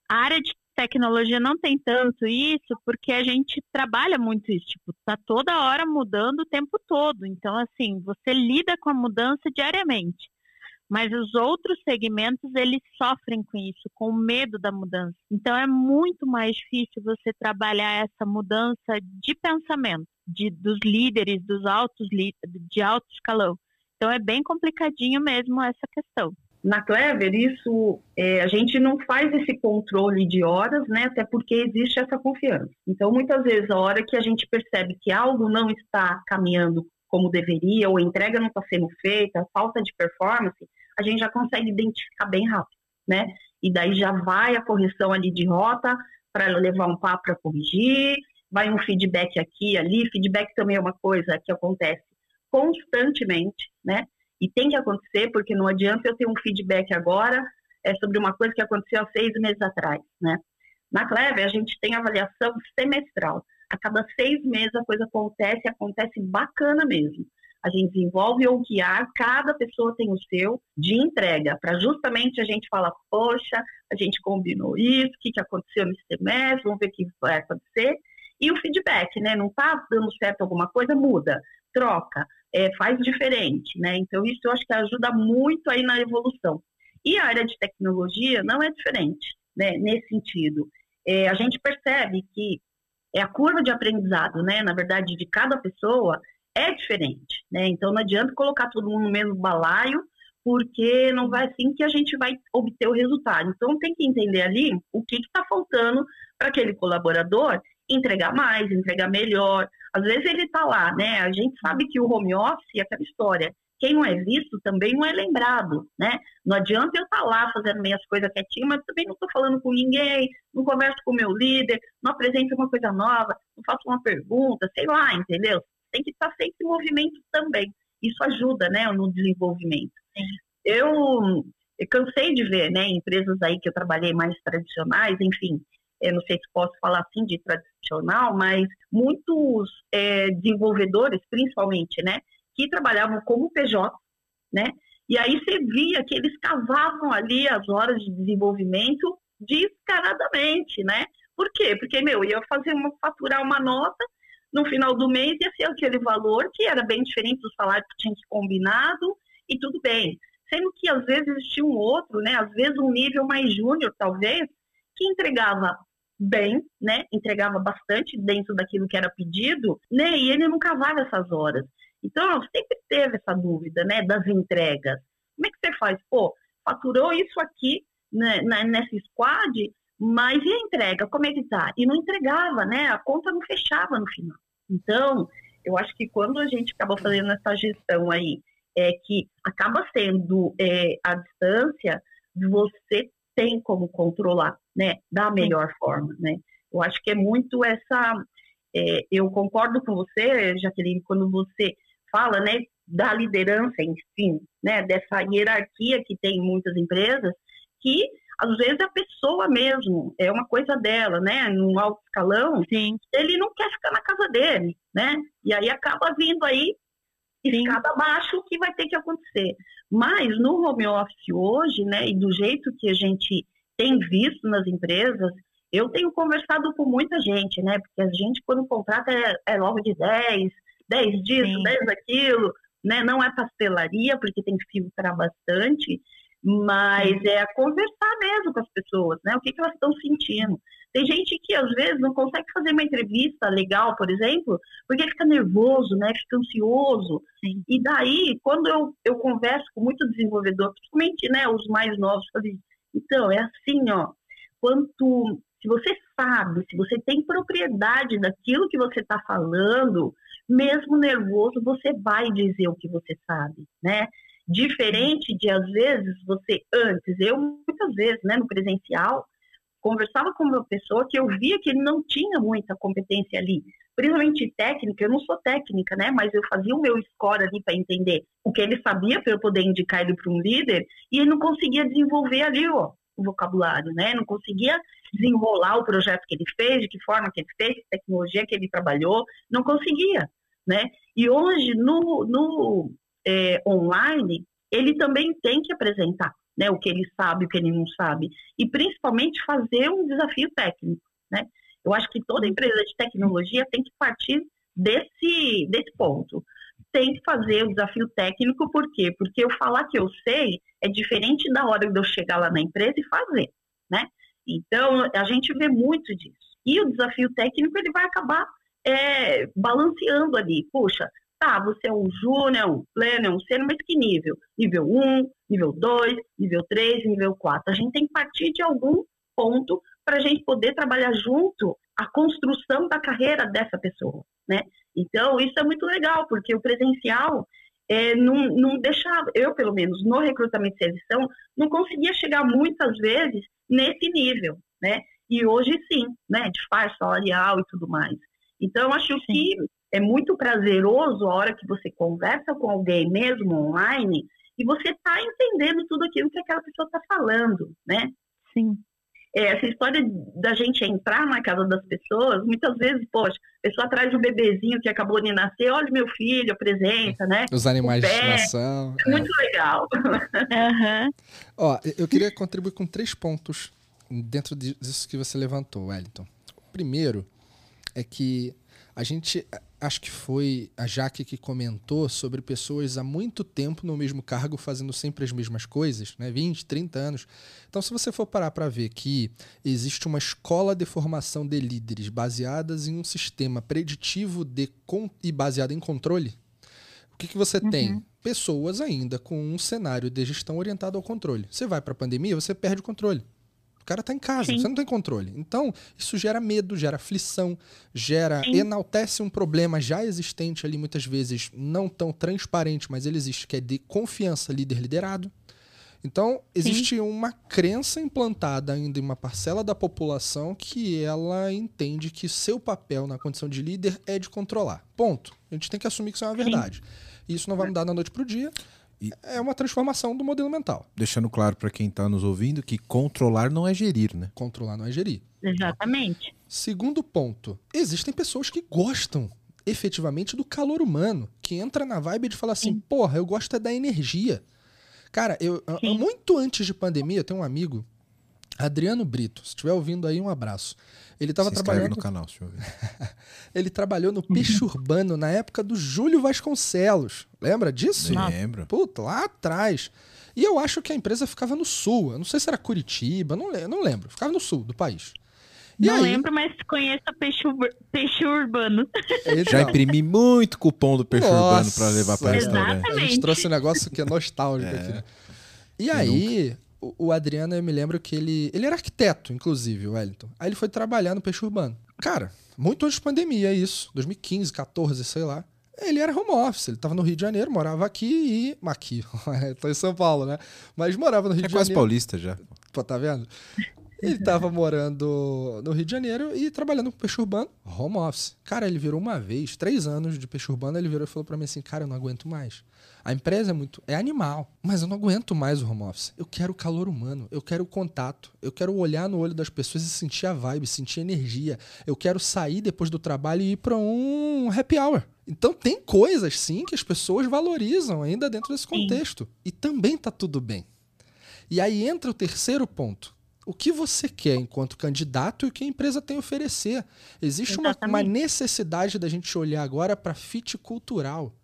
A área de tecnologia não tem tanto isso porque a gente trabalha muito isso, tipo, tá toda hora mudando o tempo todo. Então, assim, você lida com a mudança diariamente. Mas os outros segmentos, eles sofrem com isso, com o medo da mudança. Então, é muito mais difícil você trabalhar essa mudança de pensamento, de, dos líderes, dos altos, de alto escalão. Então, é bem complicadinho mesmo essa questão.
Na Clever, isso é, a gente não faz esse controle de horas, né? Até porque existe essa confiança. Então, muitas vezes, a hora que a gente percebe que algo não está caminhando como deveria, ou a entrega não está sendo feita, falta de performance, a gente já consegue identificar bem rápido, né? E daí já vai a correção ali de rota para levar um papo para corrigir, vai um feedback aqui ali. Feedback também é uma coisa que acontece constantemente, né? E tem que acontecer, porque não adianta eu ter um feedback agora é, sobre uma coisa que aconteceu há seis meses atrás, né? Na Clever, a gente tem avaliação semestral. A cada seis meses a coisa acontece, acontece bacana mesmo. A gente desenvolve o OKR, cada pessoa tem o seu de entrega, para justamente a gente falar, poxa, a gente combinou isso, o que, que aconteceu nesse semestre, vamos ver o que vai acontecer. E o feedback, né? Não está dando certo alguma coisa, muda, troca, é, faz diferente, né? Então, isso eu acho que ajuda muito aí na evolução. E a área de tecnologia não é diferente, né? Nesse sentido. É, a gente percebe que é a curva de aprendizado, né? Na verdade, de cada pessoa é diferente, né? Então, não adianta colocar todo mundo no mesmo balaio, porque não vai assim que a gente vai obter o resultado. Então, tem que entender ali o que está faltando para aquele colaborador entregar mais, entregar melhor. Às vezes ele está lá, né? A gente sabe que o home office é aquela história. Quem não é visto também não é lembrado, né? Não adianta eu estar lá fazendo minhas coisas quietinho, mas também não estou falando com ninguém, não converso com o meu líder, não apresento uma coisa nova, não faço uma pergunta, sei lá, entendeu? Tem que estar sempre em movimento também. Isso ajuda, né, no desenvolvimento. Eu, eu cansei de ver, né, empresas aí que eu trabalhei mais tradicionais, enfim, eu não sei se posso falar assim de tradicional, mas muitos é, desenvolvedores, principalmente, né, que trabalhavam como PJ, né, e aí você via que eles cavavam ali as horas de desenvolvimento descaradamente, né? Por quê? Porque, meu, ia fazer uma, faturar uma nota, no final do mês ia ser aquele valor que era bem diferente do salário que tinha combinado, e tudo bem. Sendo que às vezes existia um outro, né? Às vezes um nível mais júnior, talvez, que entregava bem, né? Entregava bastante dentro daquilo que era pedido, né? E ele não cavava essas horas. Então, sempre teve essa dúvida, né? Das entregas. Como é que você faz? Pô, faturou isso aqui né, nessa squad, mas e a entrega? Como é que tá? E não entregava, né? A conta não fechava no final. Então, eu acho que quando a gente acaba fazendo essa gestão aí, é que acaba sendo é, a distância, você tem como controlar, né, da melhor forma, né? Eu acho que é muito essa, é, eu concordo com você, Jaqueline, quando você fala, né, da liderança em si, né, dessa hierarquia que tem em muitas empresas, que às vezes a pessoa mesmo, é uma coisa dela, né, num alto escalão, Sim. ele não quer ficar na casa dele, né, e aí acaba vindo aí escada abaixo que vai ter que acontecer. Mas no home office hoje, né, e do jeito que a gente tem visto nas empresas, eu tenho conversado com muita gente, né, porque a gente quando contrata é, é logo de 10, 10 disso, Sim. 10 daquilo, né, não é pastelaria, porque tem que filtrar bastante, mas Sim. é conversar mesmo com as pessoas, né, o que, que elas estão sentindo. Tem gente que às vezes não consegue fazer uma entrevista legal, por exemplo, porque fica nervoso, né? Fica ansioso. Sim. E daí, quando eu, eu converso com muito desenvolvedor, principalmente né, os mais novos, falei, então, é assim, ó, quanto se você sabe, se você tem propriedade daquilo que você está falando, mesmo nervoso, você vai dizer o que você sabe, né? Diferente de, às vezes, você antes, eu muitas vezes, né, no presencial, conversava com uma pessoa que eu via que ele não tinha muita competência ali, principalmente técnica. Eu não sou técnica, né? Mas eu fazia o meu score ali para entender o que ele sabia para eu poder indicar ele para um líder e ele não conseguia desenvolver ali ó, o vocabulário, né? Não conseguia desenrolar o projeto que ele fez, de que forma que ele fez, tecnologia que ele trabalhou, não conseguia, né? E hoje no, no é, online ele também tem que apresentar né, o que ele sabe, o que ele não sabe, e principalmente fazer um desafio técnico, né? Eu acho que toda empresa de tecnologia tem que partir desse, desse ponto. Tem que fazer o desafio técnico, por quê? Porque eu falar que eu sei é diferente da hora de eu chegar lá na empresa e fazer, né? Então, a gente vê muito disso. E o desafio técnico, ele vai acabar é, balanceando ali. Puxa, Tá, você é um júnior, um pleno, um sênior, mas que nível? Nível 1, nível 2, nível 3, nível 4. A gente tem que partir de algum ponto para a gente poder trabalhar junto a construção da carreira dessa pessoa, né? Então, isso é muito legal, porque o presencial é, não, não deixava, eu pelo menos, no recrutamento e seleção, não conseguia chegar muitas vezes nesse nível, né? E hoje sim, né? De faixa salarial e tudo mais. Então, acho sim. que é muito prazeroso a hora que você conversa com alguém mesmo online e você está entendendo tudo aquilo que aquela pessoa está falando, né?
Sim.
É, essa história da gente entrar na casa das pessoas, muitas vezes, poxa, a pessoa traz um bebezinho que acabou de nascer, olha meu filho, apresenta, né?
Os animais de estimação.
É muito é. legal.
Uhum.
Ó, eu queria contribuir com três pontos dentro disso que você levantou, Wellington. O primeiro é que a gente acho que foi a Jaque que comentou sobre pessoas há muito tempo no mesmo cargo fazendo sempre as mesmas coisas, né? 20, 30 anos. Então, se você for parar para ver que existe uma escola de formação de líderes baseadas em um sistema preditivo de e baseado em controle, o que, que você uhum. tem? Pessoas ainda com um cenário de gestão orientado ao controle. Você vai para a pandemia, você perde o controle cara tá em casa, Sim. você não tem controle. Então, isso gera medo, gera aflição, gera Sim. enaltece um problema já existente ali muitas vezes não tão transparente, mas ele existe, que é de confiança líder liderado. Então, existe Sim. uma crença implantada ainda em uma parcela da população que ela entende que seu papel na condição de líder é de controlar. Ponto. A gente tem que assumir que isso é uma verdade. Isso não vai mudar da noite para o dia. E é uma transformação do modelo mental.
Deixando claro para quem está nos ouvindo que controlar não é gerir, né?
Controlar não é gerir.
Exatamente.
Segundo ponto, existem pessoas que gostam efetivamente do calor humano, que entra na vibe de falar assim, Sim. porra, eu gosto é da energia. Cara, eu muito antes de pandemia, eu tenho um amigo, Adriano Brito, se estiver ouvindo aí, um abraço. Ele estava trabalhando
no canal, deixa eu ver.
ele trabalhou no Peixe Urbano na época do Júlio Vasconcelos. Lembra disso?
Lembro.
Puta, lá atrás. E eu acho que a empresa ficava no sul. Eu não sei se era Curitiba, não, não lembro. Ficava no sul do país. E
Não
aí?
lembro, mas conheço peixe, ur- peixe urbano.
Já imprimi muito cupom do peixe urbano pra
Nossa,
levar pra restaurante.
A gente trouxe um negócio que é nostálgico aqui. E aí, o, o Adriano, eu me lembro que ele. Ele era arquiteto, inclusive, o Wellington. Aí ele foi trabalhar no peixe urbano. Cara, muito antes da pandemia, isso. 2015, 14, sei lá. Ele era home office, ele tava no Rio de Janeiro, morava aqui e. Aqui, tô em São Paulo, né? Mas morava no Rio
É
de
quase
Janeiro.
paulista já.
Pô, tá vendo? Ele tava morando no Rio de Janeiro e trabalhando com peixe urbano, home office. Cara, ele virou uma vez, três anos de peixe urbano, ele virou e falou pra mim assim, cara, eu não aguento mais. A empresa é muito, é animal, mas eu não aguento mais o home office. Eu quero o calor humano, eu quero o contato, eu quero olhar no olho das pessoas e sentir a vibe, sentir a energia. Eu quero sair depois do trabalho e ir pra um happy hour. Então tem coisas sim que as pessoas valorizam ainda dentro desse contexto. E também tá tudo bem. E aí entra o terceiro ponto. O que você quer enquanto candidato e o que a empresa tem a oferecer. Existe uma, uma necessidade da gente olhar agora para fit cultural.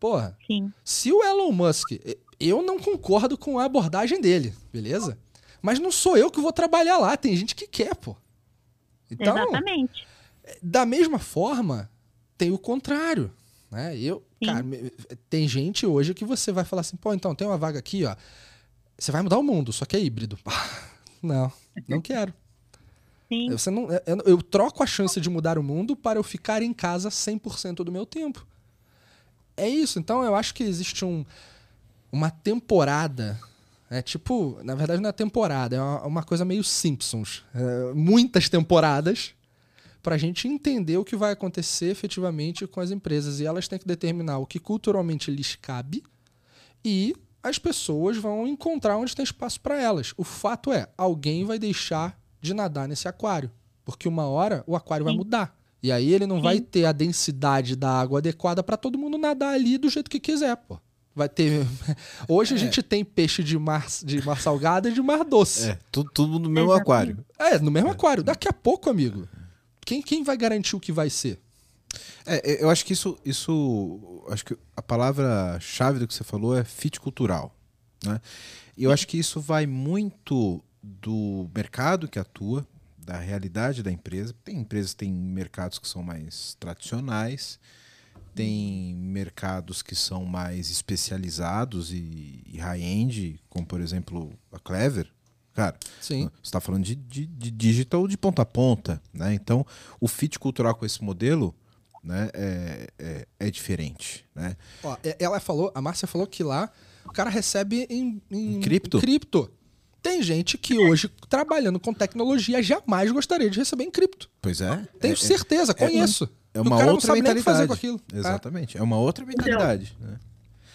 Porra,
Sim.
se o Elon Musk. Eu não concordo com a abordagem dele, beleza? Mas não sou eu que vou trabalhar lá, tem gente que quer, pô. Então,
Exatamente.
da mesma forma, tem o contrário. Né? Eu,
Sim.
cara, tem gente hoje que você vai falar assim, pô, então tem uma vaga aqui, ó. Você vai mudar o mundo, só que é híbrido. Não, não quero.
Sim.
Você não, eu, eu troco a chance de mudar o mundo para eu ficar em casa 100% do meu tempo. É isso. Então eu acho que existe um, uma temporada. É tipo, na verdade não é temporada, é uma, uma coisa meio Simpsons. É, muitas temporadas para a gente entender o que vai acontecer efetivamente com as empresas. E elas têm que determinar o que culturalmente lhes cabe e as pessoas vão encontrar onde tem espaço para elas. O fato é, alguém vai deixar de nadar nesse aquário, porque uma hora o aquário vai
Sim.
mudar. E aí ele não
Sim.
vai ter a densidade da água adequada para todo mundo nadar ali do jeito que quiser, pô. Vai ter. Hoje a gente tem peixe de mar, de mar salgado e de mar doce.
É, tudo, tudo no mesmo
Exatamente.
aquário.
É, no mesmo aquário. Daqui a pouco, amigo. Quem, quem vai garantir o que vai ser?
É, eu acho que isso, isso, acho que a palavra-chave do que você falou é fit cultural, né? E eu acho que isso vai muito do mercado que atua, da realidade da empresa. Tem empresas, tem mercados que são mais tradicionais, tem mercados que são mais especializados e, e high-end, como por exemplo a Clever. Cara,
Sim.
você está falando de, de, de digital de ponta a ponta, né? Então, o fit cultural com esse modelo né, é, é, é diferente, né?
Ó, e- ela falou, a Márcia falou que lá o cara recebe em, em-
Em cripto?
em cripto. Tem gente que hoje, trabalhando com tecnologia, jamais gostaria de receber em cripto.
Pois é.
Tenho
é,
certeza, conheço.
é uma
cara não
outra
sabe nem o que fazer
mentalidade.
com aquilo.
Exatamente. É uma outra mentalidade. né?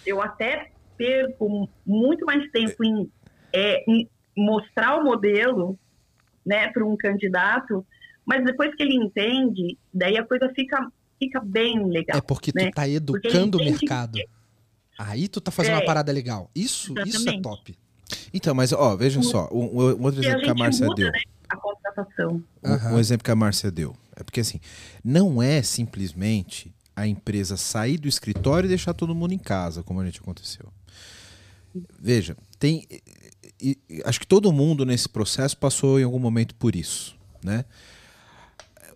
eu até perco muito mais tempo em, é, em mostrar o modelo né, para um candidato, mas depois que ele entende, daí a coisa fica, fica bem legal.
É porque tu
né?
tá
Porque
educando o mercado. Aí tu tá fazendo
É.
uma parada legal. Isso, isso é top.
Então, mas ó, vejam só, um, um outro
E a
exemplo que a
gente
Márcia deu.
né, a contratação.
Um, um exemplo que a Márcia deu. É porque assim, não é simplesmente a empresa sair do escritório e deixar todo mundo em casa, como a gente aconteceu. Veja, tem. e- e- acho que todo mundo nesse processo passou em algum momento por isso, né?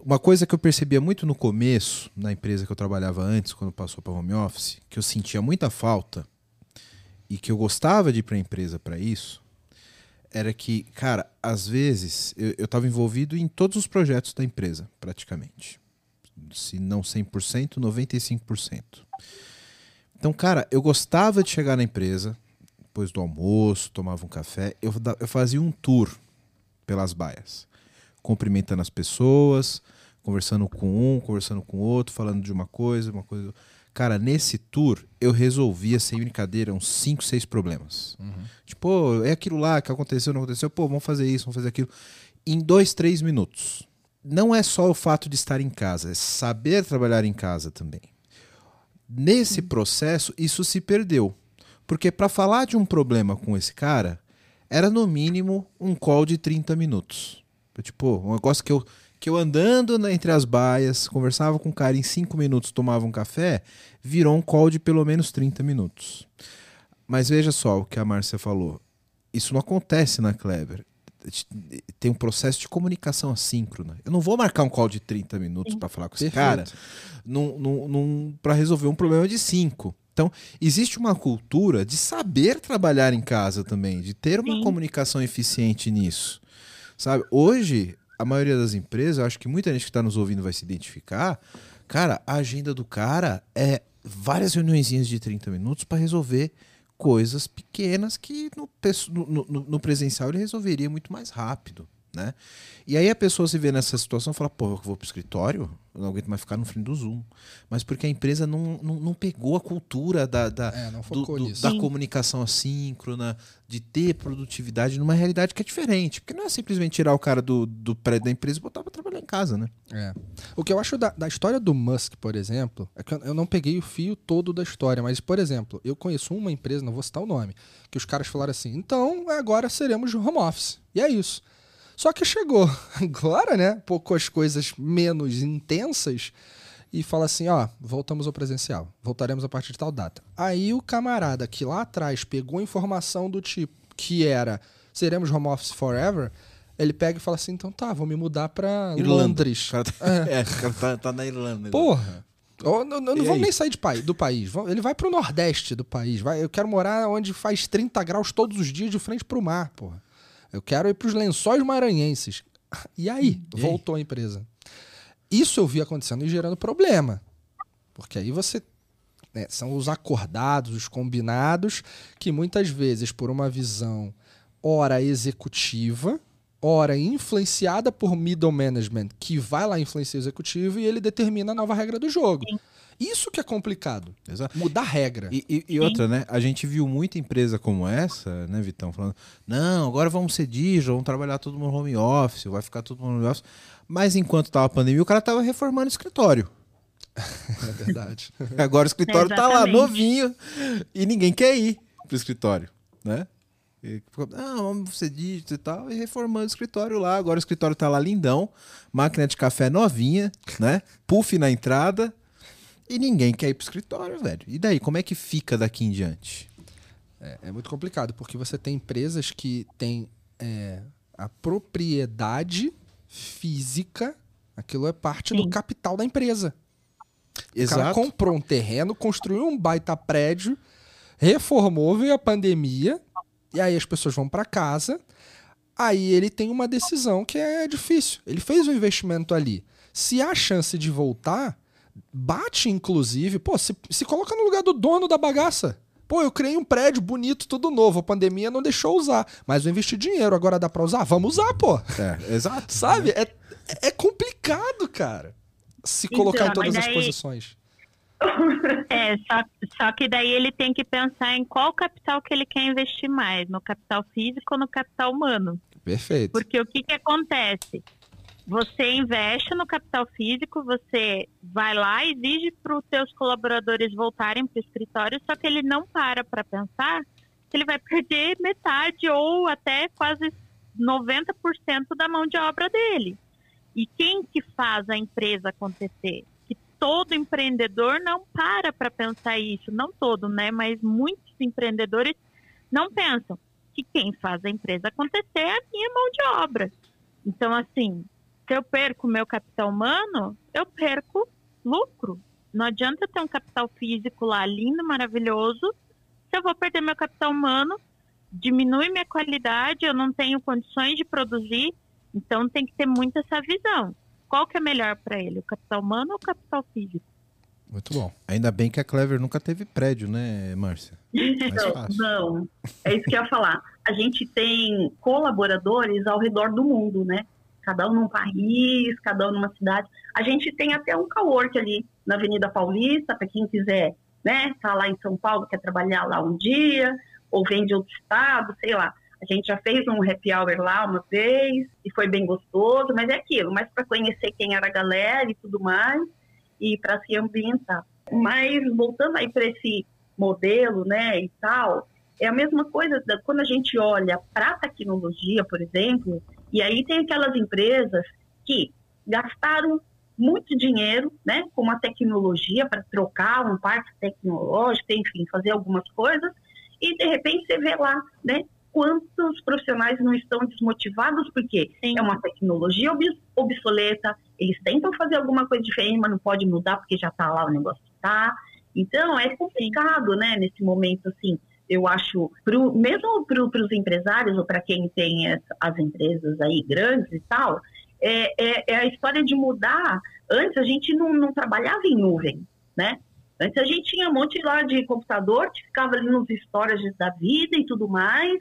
Uma coisa que eu percebia muito no começo, na empresa que eu trabalhava antes, quando passou para home office, que eu sentia muita falta e que eu gostava de ir para a empresa para isso, era que, cara, às vezes eu estava envolvido em todos os projetos da empresa, praticamente. Se não 100%, 95%. Então, cara, eu gostava de chegar na empresa, depois do almoço, tomava um café, eu, eu fazia um tour pelas baias, cumprimentando as pessoas, conversando com um, conversando com outro, falando de uma coisa, uma coisa. Cara, nesse tour eu resolvia, sem brincadeira, uns 5, 6 problemas. Tipo, pô, é aquilo lá que aconteceu, não aconteceu, pô, vamos fazer isso, vamos fazer aquilo. Em dois, três minutos. Não é só o fato de estar em casa, é saber trabalhar em casa também. Nesse processo, isso se perdeu. Porque para falar de um problema com esse cara, era no mínimo um call de 30 minutos. Tipo, um negócio que eu, que eu andando na- entre as baias, conversava com o cara em 5 minutos, tomava um café, virou um call de pelo menos 30 minutos. Mas veja só o que a Márcia falou. Isso não acontece na Clever. tem um processo de comunicação assíncrona. Eu não vou marcar um call de 30 minutos para falar com esse cara para resolver um problema de 5. Então, existe uma cultura de saber trabalhar em casa também, de ter uma Sim. comunicação eficiente nisso. Sabe? Hoje, a maioria das empresas, acho que muita gente que está nos ouvindo vai se identificar. Cara, a agenda do cara é várias reuniões de 30 minutos para resolver coisas pequenas que no, no, no, no, presencial ele resolveria muito mais rápido. Né? E aí a pessoa se vê nessa situação e fala, pô, eu vou pro escritório, eu não aguento mais ficar no frente do Zoom. Mas porque a empresa não, não, não pegou a cultura da, da, é, do, do, da comunicação assíncrona, de ter produtividade numa realidade que é diferente. Porque não é simplesmente tirar o cara do, do prédio da empresa e botar para trabalhar em casa, né?
É. O que eu acho da, da história do Musk, por exemplo, é que eu não peguei o fio todo da história, mas, por exemplo, eu conheço uma empresa, não vou citar o nome, que os caras falaram assim, então agora seremos home office. E é isso. Só que chegou agora, né? Pouco as coisas menos intensas e fala assim: ó, voltamos ao presencial, voltaremos a partir de tal data. Aí o camarada que lá atrás pegou informação do tipo que era seremos home office forever, ele pega e fala assim: então tá, vou me mudar pra Irlanda. Londres.
Tá, é. é, tá, tá, na Irlanda.
Porra. Eu, não, não vamos nem sair de, do país. Ele vai pro nordeste do país. Vai, eu quero morar onde faz 30 graus todos os dias de frente pro mar, porra. Eu quero ir para os lençóis maranhenses. E aí? E voltou aí? a empresa. Isso eu vi acontecendo e gerando problema. Porque aí você. Né, são os acordados, os combinados, que muitas vezes, por uma visão ora executiva, ora influenciada por middle management, que vai lá influenciar o executivo e ele determina a nova regra do jogo. Sim. Isso que é complicado. Exato. Mudar regra.
E, e, e outra, né? A gente viu muita empresa como essa, né, Vitão, falando: não, agora vamos ser digital, vamos trabalhar todo mundo no home office, vai ficar todo mundo no home office. Mas enquanto tava a pandemia, o cara tava reformando o escritório.
É verdade.
agora o escritório é tá lá, novinho, e ninguém quer ir pro escritório, né? E, ah, vamos ser digital e tal, e reformando o escritório lá. Agora o escritório tá lá lindão, máquina de café novinha, né? Puff na entrada, e ninguém quer ir pro escritório, velho. E daí, como é que fica daqui em diante?
É, é muito complicado, porque você tem empresas que têm é, a propriedade física, aquilo é parte Sim. do capital da empresa. Exato. O cara comprou um terreno, construiu um baita prédio, reformou, veio a pandemia, e aí as pessoas vão para casa, aí ele tem uma decisão que é difícil. Ele fez um investimento ali. Se há chance de voltar, bate, inclusive, pô, se, se coloca no lugar do dono da bagaça. Pô, eu criei um prédio bonito, tudo novo. A pandemia não deixou usar. Mas eu investi dinheiro, agora dá pra usar? Vamos usar, pô.
É, exato.
Sabe? É, é complicado, cara. Se então, colocar em todas daí... as posições.
É, só, só que daí ele tem que pensar em qual capital que ele quer investir mais, no capital físico ou no capital humano.
Perfeito.
Porque o que, que acontece? Você investe no capital físico, você vai lá e exige para os seus colaboradores voltarem para o escritório, só que ele não para para pensar que ele vai perder metade ou até quase 90% da mão de obra dele. E quem que faz a empresa acontecer? Que todo empreendedor não para para pensar isso, não todo, né? Mas muitos empreendedores não pensam que quem faz a empresa acontecer é a minha mão de obra. Então, assim, se eu perco meu capital humano, eu perco lucro. Não adianta ter um capital físico lá lindo, maravilhoso, se eu vou perder meu capital humano, diminui minha qualidade, eu não tenho condições de produzir, então tem que ter muito essa visão. Qual que é melhor para ele, o capital humano ou o capital físico?
Muito bom. Ainda bem que a Clever nunca teve prédio, né, Márcia?
Não, não, é isso que eu ia falar. A gente tem colaboradores ao redor do mundo, né? Cada um num país, cada um numa cidade. A gente tem até um cowork ali na Avenida Paulista, para quem quiser, né, tá lá em São Paulo, quer trabalhar lá um dia, ou vem de outro estado, sei lá. A gente já fez um happy hour lá uma vez e foi bem gostoso, mas é aquilo, mais para conhecer quem era a galera e tudo mais, e para se ambientar. Mas voltando aí para esse modelo, né, e tal, é a mesma coisa quando a gente olha para a tecnologia, por exemplo, e aí tem aquelas empresas que gastaram muito dinheiro, né, com uma tecnologia para trocar um parque tecnológico, enfim, fazer algumas coisas, e de repente você vê lá, né, quantos profissionais não estão desmotivados porque
Sim.
é uma tecnologia obs- obsoleta, eles tentam fazer alguma coisa diferente, mas não pode mudar porque já está lá o negócio que tá. Então é complicado, né, nesse momento assim. Eu acho, pro, mesmo para os empresários ou para quem tem as, as empresas aí grandes e tal, é, é, é a história de mudar. Antes a gente não, não trabalhava em nuvem, né? Antes a gente tinha um monte lá de computador que ficava ali nos storages da vida e tudo mais,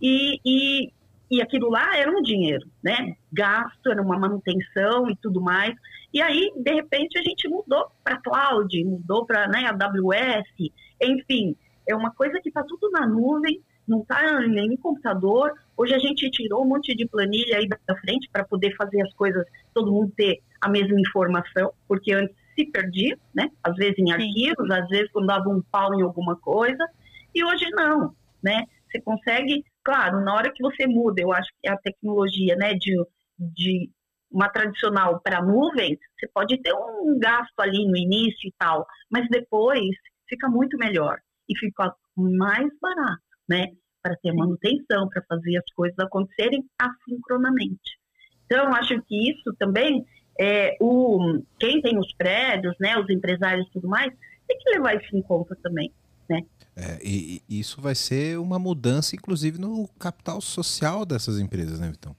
e, e, e aquilo lá era um dinheiro, né? Gasto, era uma manutenção e tudo mais. E aí, de repente, a gente mudou para cloud, mudou para né, AWS, enfim, é uma coisa que está tudo na nuvem, não está nem no computador. Hoje a gente tirou um monte de planilha aí da frente para poder fazer as coisas, todo mundo ter a mesma informação, porque antes se perdia, né? Às vezes em arquivos, às vezes quando dava um pau em alguma coisa, e hoje não, né? Você consegue, claro, na hora que você muda, eu acho que a tecnologia, né, de, de uma tradicional para nuvem, você pode ter um gasto ali no início e tal, mas depois fica muito melhor e fica mais barato, né? Para ter manutenção, para fazer as coisas acontecerem assincronamente. Então, eu acho que isso também, é, o, quem tem os prédios, né, os empresários e tudo mais, tem que levar isso em conta também. Né?
É, e, e isso vai ser uma mudança, inclusive, no capital social dessas empresas, né, Vitão?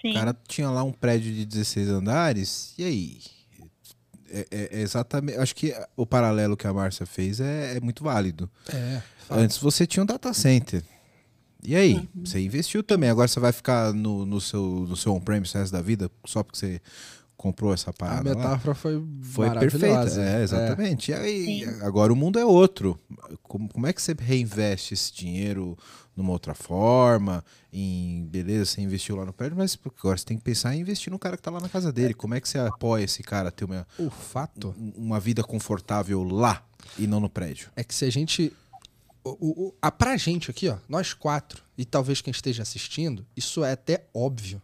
Sim.
O cara tinha lá um prédio de 16 andares, e aí? É, é- é exatamente. Acho que o paralelo que a Márcia fez é, é muito válido.
É.
Antes você tinha um data center. E aí? Você investiu também. Agora você vai ficar no, no seu, no seu on-premise o resto da vida só porque você comprou essa
A
parada lá?
metáfora foi,
Foi perfeita.
maravilhosa.
É, exatamente. E aí, agora o mundo é outro. Como, como é que você reinveste esse dinheiro numa outra forma? Em beleza, você investiu lá no prédio, mas agora você tem que pensar em investir no cara que tá lá na casa dele. Como é que você apoia esse cara a ter uma,
O fato
uma vida confortável lá e não no prédio?
é que se a gente. O, o- a, pra gente aqui, ó, nós quatro, e talvez quem esteja assistindo, isso é até óbvio.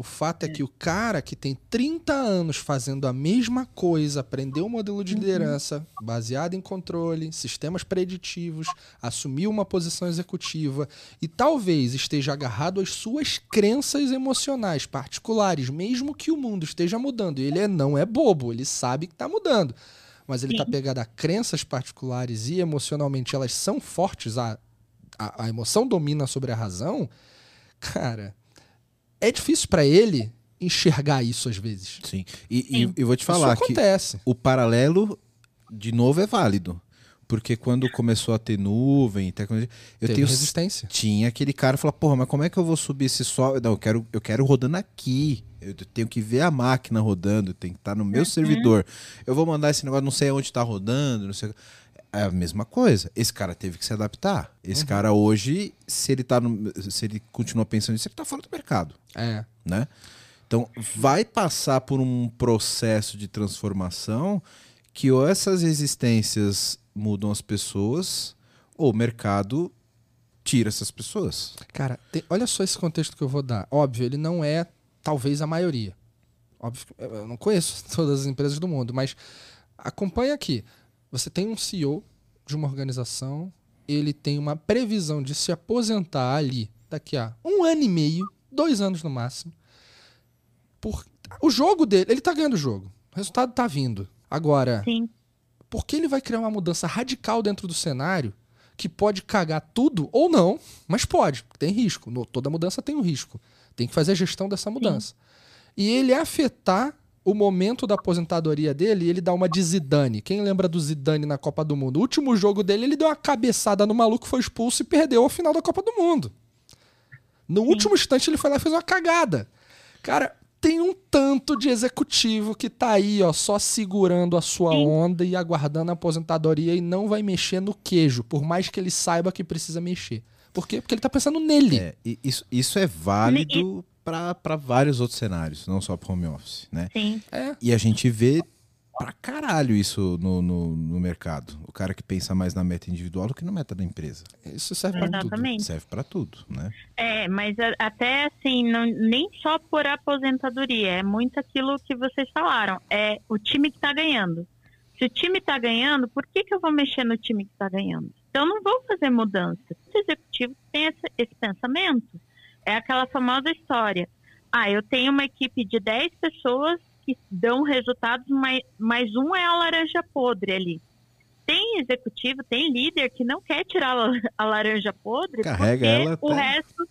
O fato é que o cara que tem 30 anos fazendo a mesma coisa, aprendeu um modelo de liderança baseado em controle, sistemas preditivos, assumiu uma posição executiva e talvez esteja agarrado às suas crenças emocionais particulares, mesmo que o mundo esteja mudando. Ele é- não é bobo, ele sabe que está mudando. Mas ele está pegado a crenças particulares e emocionalmente elas são fortes, a, a, a emoção domina sobre a razão. Cara, é difícil para ele enxergar isso às vezes.
Sim. E,
Sim.
e eu vou te falar
isso
que
acontece.
o paralelo, de novo, é válido. Porque quando começou a ter nuvem e tecnologia, eu
Teve
tenho
resistência.
tinha aquele cara que fala, porra, mas como é que eu vou subir esse software? Não, eu quero, eu quero rodando aqui. Eu tenho que ver a máquina rodando, tem que estar no meu servidor. Eu vou mandar esse negócio, não sei onde está rodando, não sei. É a mesma coisa. Esse cara teve que se adaptar. Esse cara hoje, se ele tá no, se ele continua pensando nisso, ele tá fora do mercado,
É.
né? Então, vai passar por um processo de transformação que ou essas existências mudam as pessoas, ou o mercado tira essas pessoas.
Cara, tem- olha só esse contexto que eu vou dar. Óbvio, ele não é talvez a maioria. Óbvio, eu não conheço todas as empresas do mundo, mas acompanha aqui. Você tem um CEO de uma organização, ele tem uma previsão de se aposentar ali daqui a um ano e meio, dois anos no máximo. Por... O jogo dele, ele tá ganhando o jogo. O resultado tá vindo. Agora,
Sim.
por que ele vai criar uma mudança radical dentro do cenário que pode cagar tudo ou não, mas pode, tem risco. No- toda mudança tem um risco. Tem que fazer a gestão dessa mudança. E ele afetar o momento da aposentadoria dele, ele dá uma de Zidane. Quem lembra do Zidane na Copa do Mundo? O último jogo dele, ele deu uma cabeçada no maluco, foi expulso e perdeu a final da Copa do Mundo. No último instante, ele foi lá e fez uma cagada. Cara, tem um tanto de executivo que tá aí, ó, só segurando a sua
Sim.
onda e aguardando a aposentadoria e não vai mexer no queijo, por mais que ele saiba que precisa mexer. Por quê? Porque ele tá pensando nele.
É, isso, isso é válido para vários outros cenários, não só para home office, né?
Sim.
É.
E a gente vê pra caralho isso no, no, no mercado. O cara que pensa mais na meta individual do que na meta da empresa.
Isso serve pra tudo.
Exatamente.
Serve para tudo, né?
É, mas a- até assim, não, nem só por aposentadoria, é muito aquilo que vocês falaram. É o time que tá ganhando. Se o time tá ganhando, por que, que eu vou mexer no time que tá ganhando? Então não vou fazer mudança. Se o executivo tem esse, esse pensamento. É aquela famosa história. Ah, eu tenho uma equipe de 10 pessoas que dão resultados, mas, mas um é a laranja podre ali. Tem executivo, tem líder que não quer tirar a laranja podre
Carrega
porque o
até-
resto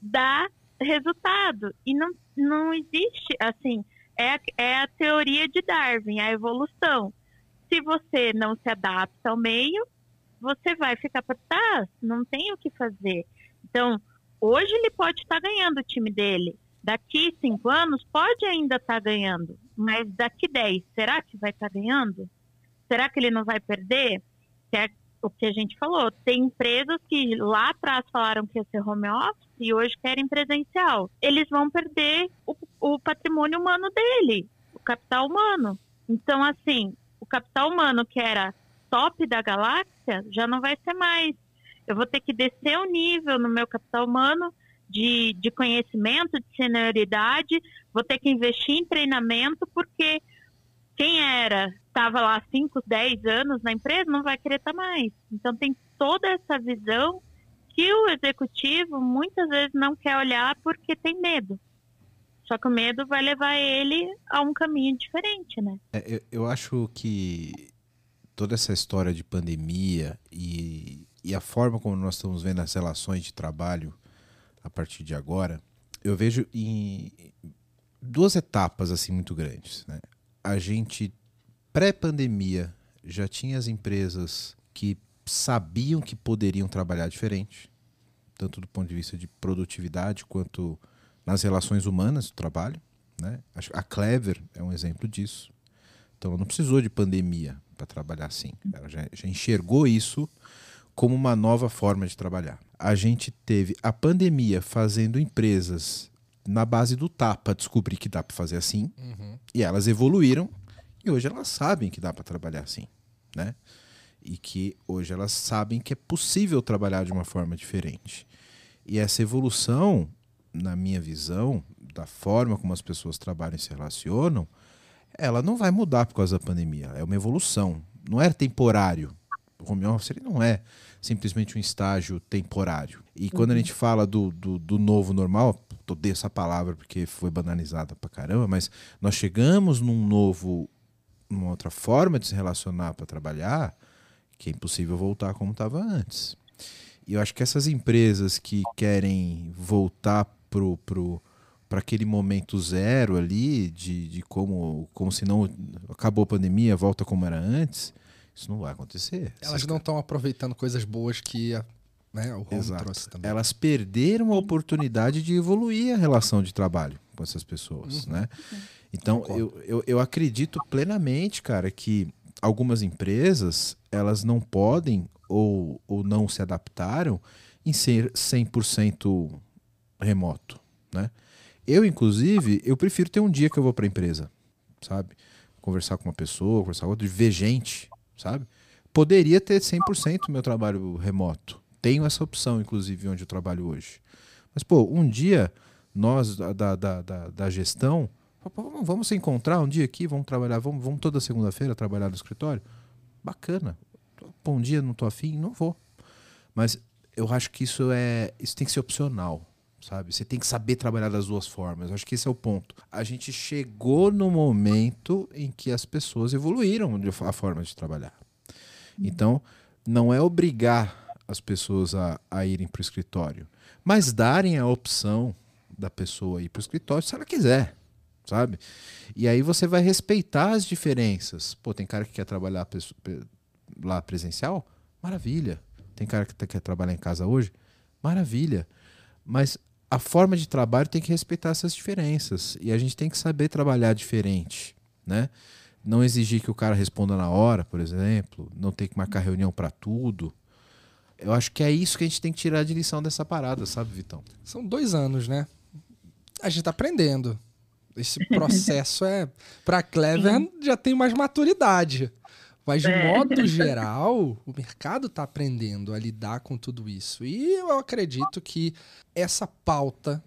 dá resultado. E não, não existe, assim, é, a- é a teoria de Darwin, a evolução. Se você não se adapta ao meio, você vai ficar para trás, não tem o que fazer. Então, hoje ele pode estar ganhando o time dele. Daqui cinco anos, pode ainda estar ganhando. Mas daqui dez, será que vai estar ganhando? Será que ele não vai perder? Que é o que a gente falou. Tem empresas que lá atrás falaram que ia ser home office e hoje querem presencial. Eles vão perder o, o patrimônio humano dele, o capital humano. Então, assim, o capital humano que era top da galáxia já não vai ser mais. Eu vou ter que descer o nível no meu capital humano de, de conhecimento, de senioridade, vou ter que investir em treinamento, porque quem era, estava lá 5, 10 anos na empresa, não vai querer estar mais. Então tem toda essa visão que o executivo muitas vezes não quer olhar porque tem medo. Só que o medo vai levar ele a um caminho diferente, né?
É, eu, eu acho que toda essa história de pandemia e, e a forma como nós estamos vendo as relações de trabalho a partir de agora, eu vejo em duas etapas assim muito grandes. Né? A gente pré-pandemia já tinha as empresas que sabiam que poderiam trabalhar diferente, tanto do ponto de vista de produtividade quanto nas relações humanas do trabalho. Né? A Clever é um exemplo disso. Então não precisou de pandemia para trabalhar assim. Ela já, já enxergou isso como uma nova forma de trabalhar. A gente teve a pandemia fazendo empresas na base do tapa descobrir que dá para fazer assim e elas evoluíram e hoje elas sabem que dá para trabalhar assim, né? E que hoje elas sabem que é possível trabalhar de uma forma diferente. E essa evolução, na minha visão, da forma como as pessoas trabalham e se relacionam, ela não vai mudar por causa da pandemia. É uma evolução. Não é temporário. O home office ele não é simplesmente um estágio temporário. E quando a gente fala do, do, do novo normal, odeio essa palavra porque foi banalizada pra caramba, mas nós chegamos num novo, numa outra forma de se relacionar para trabalhar, que é impossível voltar como estava antes. E eu acho que essas empresas que querem voltar pro, pro, para aquele momento zero ali, de, de como, como se não acabou a pandemia, volta como era antes, isso não vai acontecer.
Elas não estão aproveitando coisas boas que a- né, o
Exato.
trouxe também.
Elas perderam a oportunidade de evoluir a relação de trabalho com essas pessoas,
Uhum.
né? Então, eu, eu, eu acredito plenamente, cara, que algumas empresas, elas não podem ou, ou não se adaptaram em ser 100% remoto, né? Eu, inclusive, eu prefiro ter um dia que eu vou para a empresa, sabe? Conversar com uma pessoa, conversar com outra, ver gente, sabe? Poderia ter 100% meu trabalho remoto. Tenho essa opção, inclusive, onde eu trabalho hoje. Mas, pô, um dia, nós da, da, da, da- gestão, vamos- se encontrar um dia aqui, vamos trabalhar, vamos, vamos toda segunda-feira trabalhar no escritório? Bacana. Pô, um dia não tô afim, não vou. Mas eu acho que isso é. Isso tem que ser opcional, sabe? Você tem que saber trabalhar das duas formas. Acho que esse é o ponto. A gente chegou no momento em que as pessoas evoluíram a forma de trabalhar. Então, não é obrigar as pessoas a, a irem para o escritório, mas darem a opção da pessoa ir para o escritório se ela quiser, sabe? E aí você vai respeitar as diferenças. Pô, tem cara que quer trabalhar lá presencial? Maravilha. Tem cara que tá- quer trabalhar em casa hoje? Maravilha. Mas a forma de trabalho tem que respeitar essas diferenças. E a gente tem que saber trabalhar diferente, né? Não exigir que o cara responda na hora, por exemplo. Não ter que marcar reunião para tudo. Eu acho que é isso que a gente tem que tirar de lição dessa parada, sabe, Vitão?
São dois anos, né? A gente tá aprendendo. Esse processo é. Pra Clever já tem mais maturidade. Mas, de
É.
modo geral, o mercado tá aprendendo a lidar com tudo isso. E eu acredito que essa pauta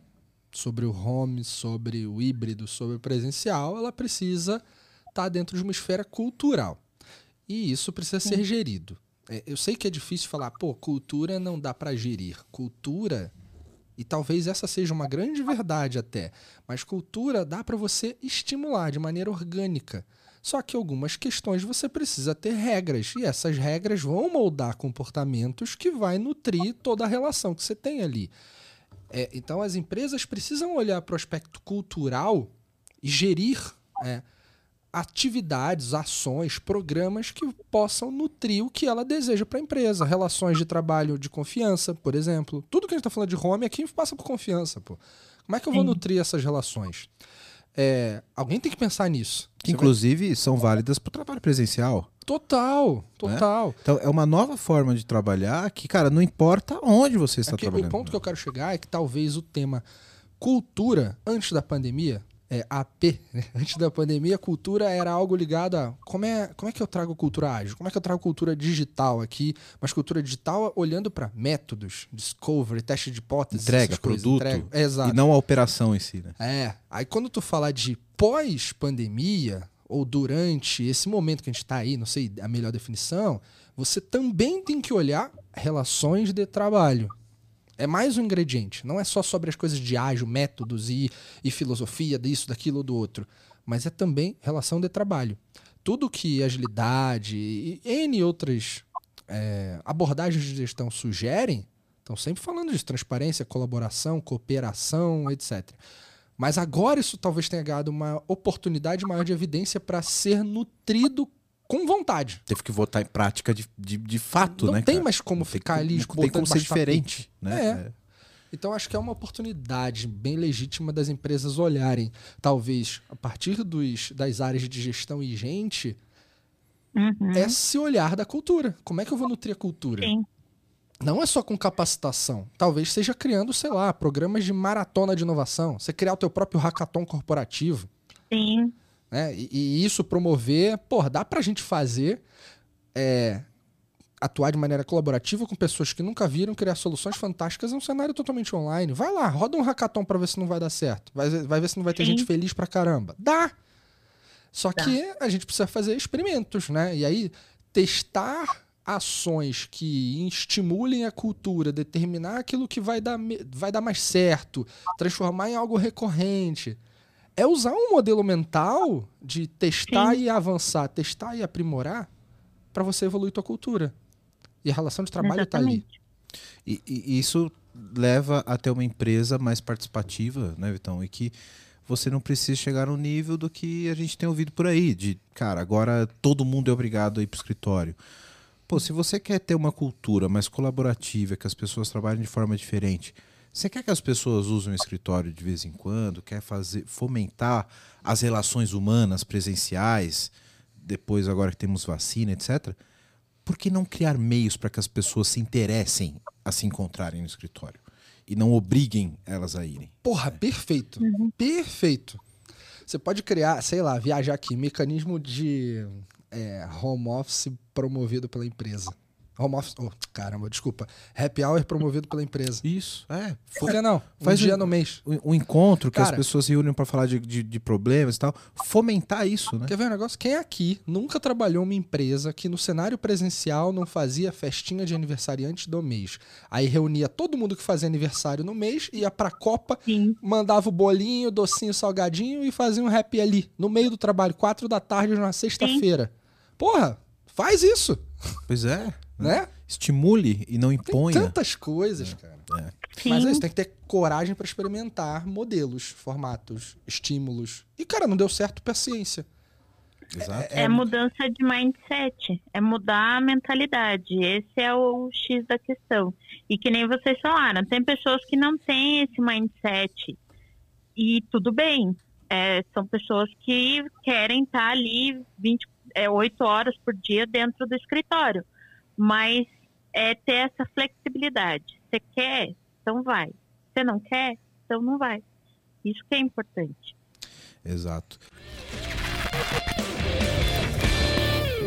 sobre o home, sobre o híbrido, sobre o presencial, ela precisa estar dentro de uma esfera cultural. E isso precisa ser gerido. É, eu sei que é difícil falar, pô, cultura não dá para gerir. Cultura, e talvez essa seja uma grande verdade até, mas cultura dá para você estimular de maneira orgânica. Só que algumas questões você precisa ter regras, e essas regras vão moldar comportamentos que vai nutrir toda a relação que você tem ali. É, então as empresas precisam olhar para o aspecto cultural e gerir é, atividades, ações, programas que possam nutrir o que ela deseja para a empresa. Relações de trabalho de confiança, por exemplo. Tudo que a gente está falando de home aqui passa por confiança. Pô. Como é que eu vou Sim. nutrir essas relações? É, alguém tem que pensar nisso.
Que, inclusive, vai... são válidas para o trabalho presencial.
Total, total.
Né? Então, é uma nova forma de trabalhar que, cara, não importa onde você está
é
trabalhando.
O ponto que eu quero chegar é que talvez o tema cultura, antes da pandemia, é, AP, né? antes da pandemia, cultura era algo ligado a como é, como é que eu trago cultura ágil? Como é que eu trago cultura digital aqui? Mas cultura digital olhando para métodos, discovery, teste de hipóteses,
entrega, produto, entrega.
É, exato.
e não a operação em si. Né?
É. Aí quando tu falar de pós-pandemia ou durante esse momento que a gente está aí, não sei a melhor definição, você também tem que olhar relações de trabalho. É mais um ingrediente. Não é só sobre as coisas de ágil, métodos e, e filosofia disso, daquilo do outro. Mas é também relação de trabalho. Tudo que agilidade e N outras é, abordagens de gestão sugerem, estão sempre falando de transparência, colaboração, cooperação, etc. Mas agora isso talvez tenha ganhado uma oportunidade maior de evidência para ser nutrido com vontade.
Teve que votar em prática de, de, de fato,
não
né?
Não tem cara? mais como não ficar ali
Não tem como ser diferente, né?
É. é. Então acho que é uma oportunidade bem legítima das empresas olharem, talvez a partir dos, das áreas de gestão e gente, uhum. esse olhar da cultura. Como é que eu vou nutrir a cultura? Sim. Não é só com capacitação. Talvez seja criando, sei lá, programas de maratona de inovação. Você criar o teu próprio hackathon corporativo.
Sim.
Né? E, e, isso promover, pô, dá pra gente fazer, é, atuar de maneira colaborativa com pessoas que nunca viram, criar soluções fantásticas em um cenário totalmente online. Vai lá, roda um hackathon pra ver se não vai dar certo. Vai, vai ver se não vai ter Sim. gente feliz pra caramba. Dá! Só dá. que a gente precisa fazer experimentos, né? E aí, testar ações que estimulem a cultura, determinar aquilo que vai dar, vai dar mais certo, transformar em algo recorrente é usar um modelo mental de testar Sim. e avançar, testar e aprimorar para você evoluir tua cultura. E a relação de trabalho está ali.
E, e, isso leva a ter uma empresa mais participativa, né, Vitão? E que você não precisa chegar no nível do que a gente tem ouvido por aí, de, cara, agora todo mundo é obrigado a ir para o escritório. Pô, se você quer ter uma cultura mais colaborativa, que as pessoas trabalhem de forma diferente, você quer que as pessoas usem o escritório de vez em quando? Quer fazer fomentar as relações humanas presenciais? Depois, agora que temos vacina, etc. Por que não criar meios para que as pessoas se interessem a se encontrarem no escritório? E não obriguem elas a irem.
Porra, perfeito. Uhum. Perfeito. Você pode criar, sei lá, viajar aqui, mecanismo de é, home office promovido pela empresa. Home office. Oh, caramba, desculpa. Happy hour promovido pela empresa.
Isso, é.
Por que não? Faz um dia no mês.
Um, um encontro que Cara, as pessoas se reúnem para falar de, de, de, problemas e tal. Fomentar isso, né?
Quer ver um negócio? Quem aqui nunca trabalhou uma empresa que no cenário presencial não fazia festinha de aniversariante do mês? Aí reunia todo mundo que fazia aniversário no mês, ia pra Copa, Sim. mandava o bolinho, docinho, salgadinho e fazia um happy ali, no meio do trabalho, quatro da tarde, numa sexta-feira. Porra, faz isso.
Pois é
né?
Estimule e não imponha.
Tem tantas coisas, é, cara. É. Mas é isso, tem que ter coragem para experimentar modelos, formatos, estímulos. E, cara, não deu certo, paciência.
Exato. É, é, mudança de mindset, é mudar a mentalidade. Esse é o X da questão. E que nem vocês falaram, tem pessoas que não têm esse mindset. E tudo bem. É, são pessoas que querem estar ali 20, é, 8 horas por dia dentro do escritório mas é ter essa flexibilidade. Você quer, então vai. Você não quer, então não vai. Isso que é importante.
Exato.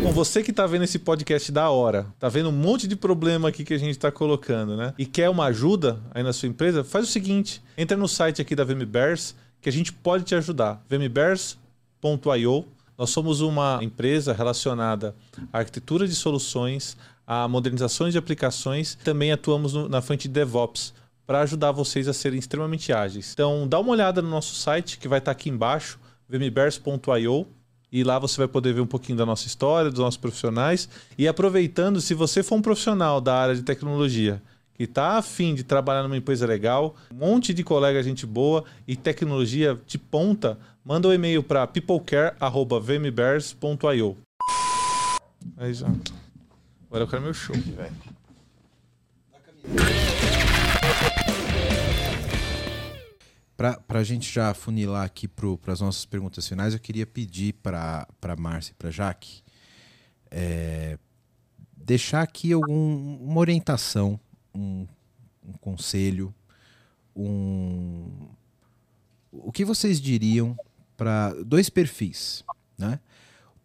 Bom, você que está vendo esse podcast da hora, tá vendo um monte de problema aqui que a gente está colocando, né? E quer uma ajuda aí na sua empresa, faz o seguinte: entra no site aqui da VMBears que a gente pode te ajudar. vmbears.io. Nós somos uma empresa relacionada à arquitetura de soluções, a modernizações de aplicações. Também atuamos no, na frente de DevOps para ajudar vocês a serem extremamente ágeis. Então, dá uma olhada no nosso site que vai estar aqui embaixo, vmbears.io. E lá você vai poder ver um pouquinho da nossa história, dos nossos profissionais. E aproveitando, se você for um profissional da área de tecnologia que está afim de trabalhar numa empresa legal, um monte de colega gente boa e tecnologia de ponta, manda um e-mail para peoplecare.vmbears.io. Já. Agora eu quero meu show, velho.
Para a gente já funilar aqui para as nossas perguntas finais, eu queria pedir para a Márcia e para a Jaque é, deixar aqui algum, uma orientação, um, um conselho, um, o que vocês diriam para dois perfis, né?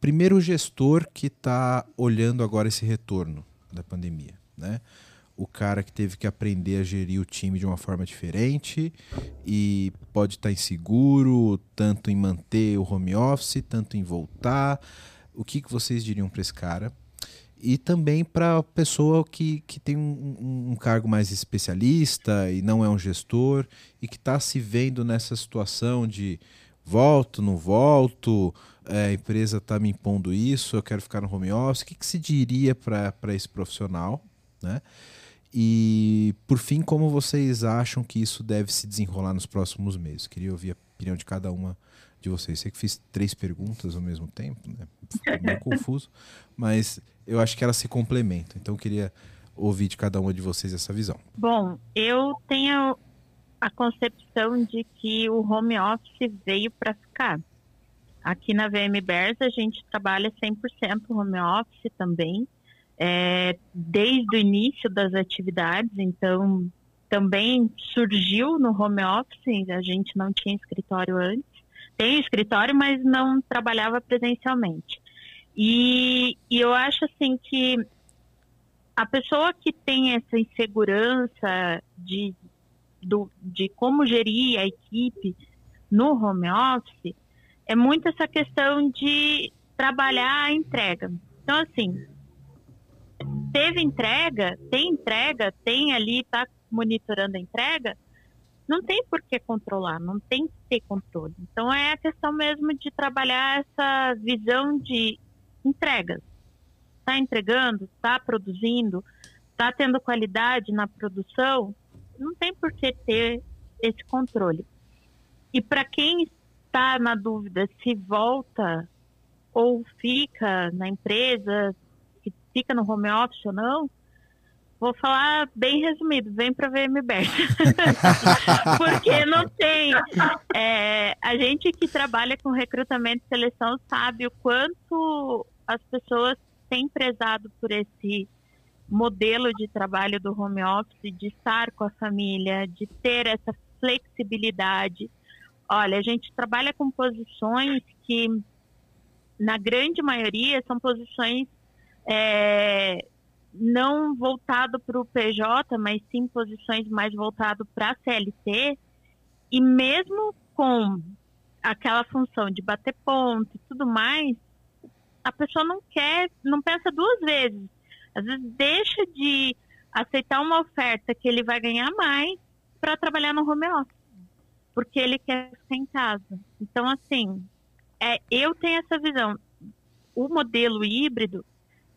Primeiro, gestor que está olhando agora esse retorno da pandemia, né? o cara que teve que aprender a gerir o time de uma forma diferente e pode estar inseguro, tanto em manter o home office, tanto em voltar. O que, que vocês diriam para esse cara? E também para a pessoa que, que tem um, um, cargo mais especialista e não é um gestor e que está se vendo nessa situação de volto, não volto, a empresa está me impondo isso, eu quero ficar no home office. O que, que se diria para esse profissional? Né? E, por fim, como vocês acham que isso deve se desenrolar nos próximos meses? Queria ouvir a opinião de cada uma de vocês. Sei que fiz três perguntas ao mesmo tempo, né? Ficou meio confuso, mas eu acho que elas se complementam. Então, eu queria ouvir de cada uma de vocês essa visão.
Bom, eu tenho a concepção de que o home office veio para ficar. Aqui na VM Bears a gente trabalha 100% home office também é, desde o início das atividades, então também surgiu no home office, a gente não tinha escritório antes, tem escritório, mas não trabalhava presencialmente. E, e eu acho assim que a pessoa que tem essa insegurança de, do, de como gerir a equipe no home office, é muito essa questão de trabalhar a entrega. Então, assim, teve entrega, tem entrega, tem ali, está monitorando a entrega, não tem por que controlar, não tem que ter controle. Então é a questão mesmo de trabalhar essa visão de entregas. Está entregando, está produzindo, está tendo qualidade na produção, não tem por que ter esse controle. E para quem está na dúvida se volta ou fica na empresa, fica no home office ou não, vou falar bem resumido, vem para VMBert. Porque não tem. É, a gente que trabalha com recrutamento e seleção sabe o quanto as pessoas têm prezado por esse modelo de trabalho do home office, de estar com a família, de ter essa flexibilidade. Olha, a gente trabalha com posições que, na grande maioria, são posições é, não voltado para o PJ, mas sim posições mais voltado para a CLT, e mesmo com aquela função de bater ponto e tudo mais, a pessoa não quer, não pensa duas vezes. Às vezes deixa de aceitar uma oferta que ele vai ganhar mais para trabalhar no home office, porque ele quer ficar em casa. Então, assim, é, eu tenho essa visão. O modelo híbrido,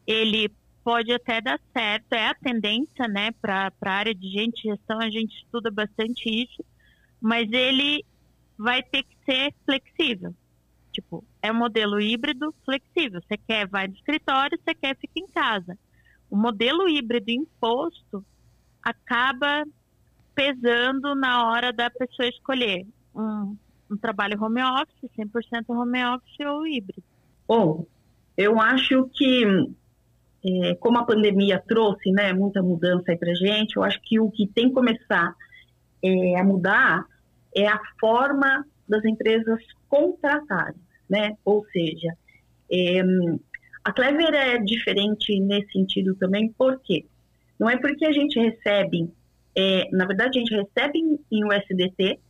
ele pode até dar certo, é a tendência, né, para a área de gente gestão, a gente estuda bastante isso, mas ele vai ter que ser flexível. Tipo, é um modelo híbrido flexível. Você quer, vai no escritório, você quer, fica em casa. O modelo híbrido imposto acaba pesando na hora da pessoa escolher um, um trabalho home office, 100% home office ou híbrido.
Bom, eu acho que é, como a pandemia trouxe né, muita mudança aí para gente, eu acho que o que tem que começar é, a mudar é a forma das empresas contratarem, né? Ou seja, é, a Clever é diferente nesse sentido também, por quê? Não é porque a gente recebe, é, na verdade a gente recebe em, em USDT,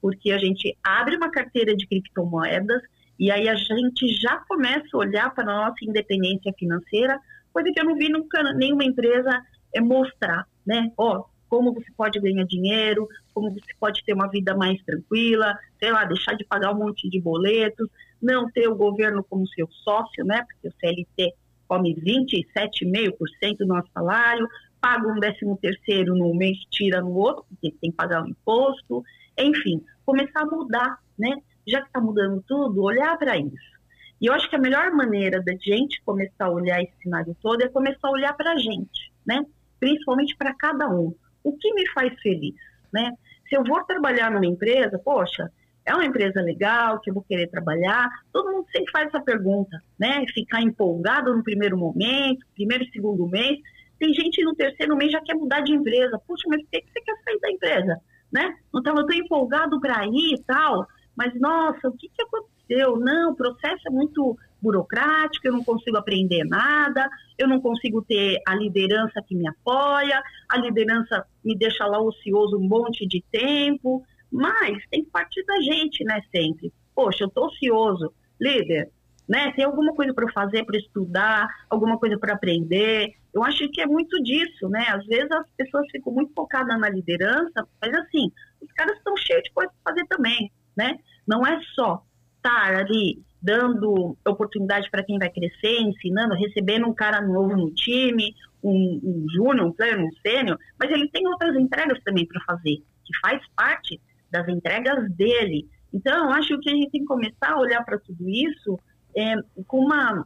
porque a gente abre uma carteira de criptomoedas e aí a gente já começa a olhar para a nossa independência financeira coisa que eu não vi nunca nenhuma empresa é mostrar, né? Ó, como você pode ganhar dinheiro, como você pode ter uma vida mais tranquila, sei lá, deixar de pagar um monte de boletos, não ter o governo como seu sócio, né? Porque o CLT come 27,5% do nosso salário, paga um décimo terceiro no mês, tira no outro, porque tem que pagar o imposto, enfim, começar a mudar, né? Já que está mudando tudo, olhar para isso. E eu acho que a melhor maneira da gente começar a olhar esse cenário todo é começar a olhar para a gente, né? Principalmente para cada um. O que me faz feliz, né? Se eu vou trabalhar numa empresa, poxa, é uma empresa legal, que eu vou querer trabalhar. Todo mundo sempre faz essa pergunta, né? Ficar empolgado no primeiro momento, primeiro e segundo mês. Tem gente no terceiro mês já quer mudar de empresa. Puxa, mas por que você quer sair da empresa? Né? Não estava tão empolgado para ir e tal. Mas, nossa, o que, que aconteceu? Não, o processo é muito burocrático, eu não consigo aprender nada, eu não consigo ter a liderança que me apoia, a liderança me deixa lá ocioso um monte de tempo, mas tem parte da gente, né, sempre. Poxa, eu tô ocioso, líder, né? Tem alguma coisa para fazer, para estudar, alguma coisa para aprender. Eu acho que é muito disso, né? Às vezes as pessoas ficam muito focadas na liderança, mas assim, os caras estão cheios de coisa para fazer também, né? Não é só estar ali dando oportunidade para quem vai crescer, ensinando, recebendo um cara novo no time, um, um júnior, um pleno, um sênior, mas ele tem outras entregas também para fazer, que faz parte das entregas dele. Então, eu acho que a gente tem que começar a olhar para tudo isso é, com uma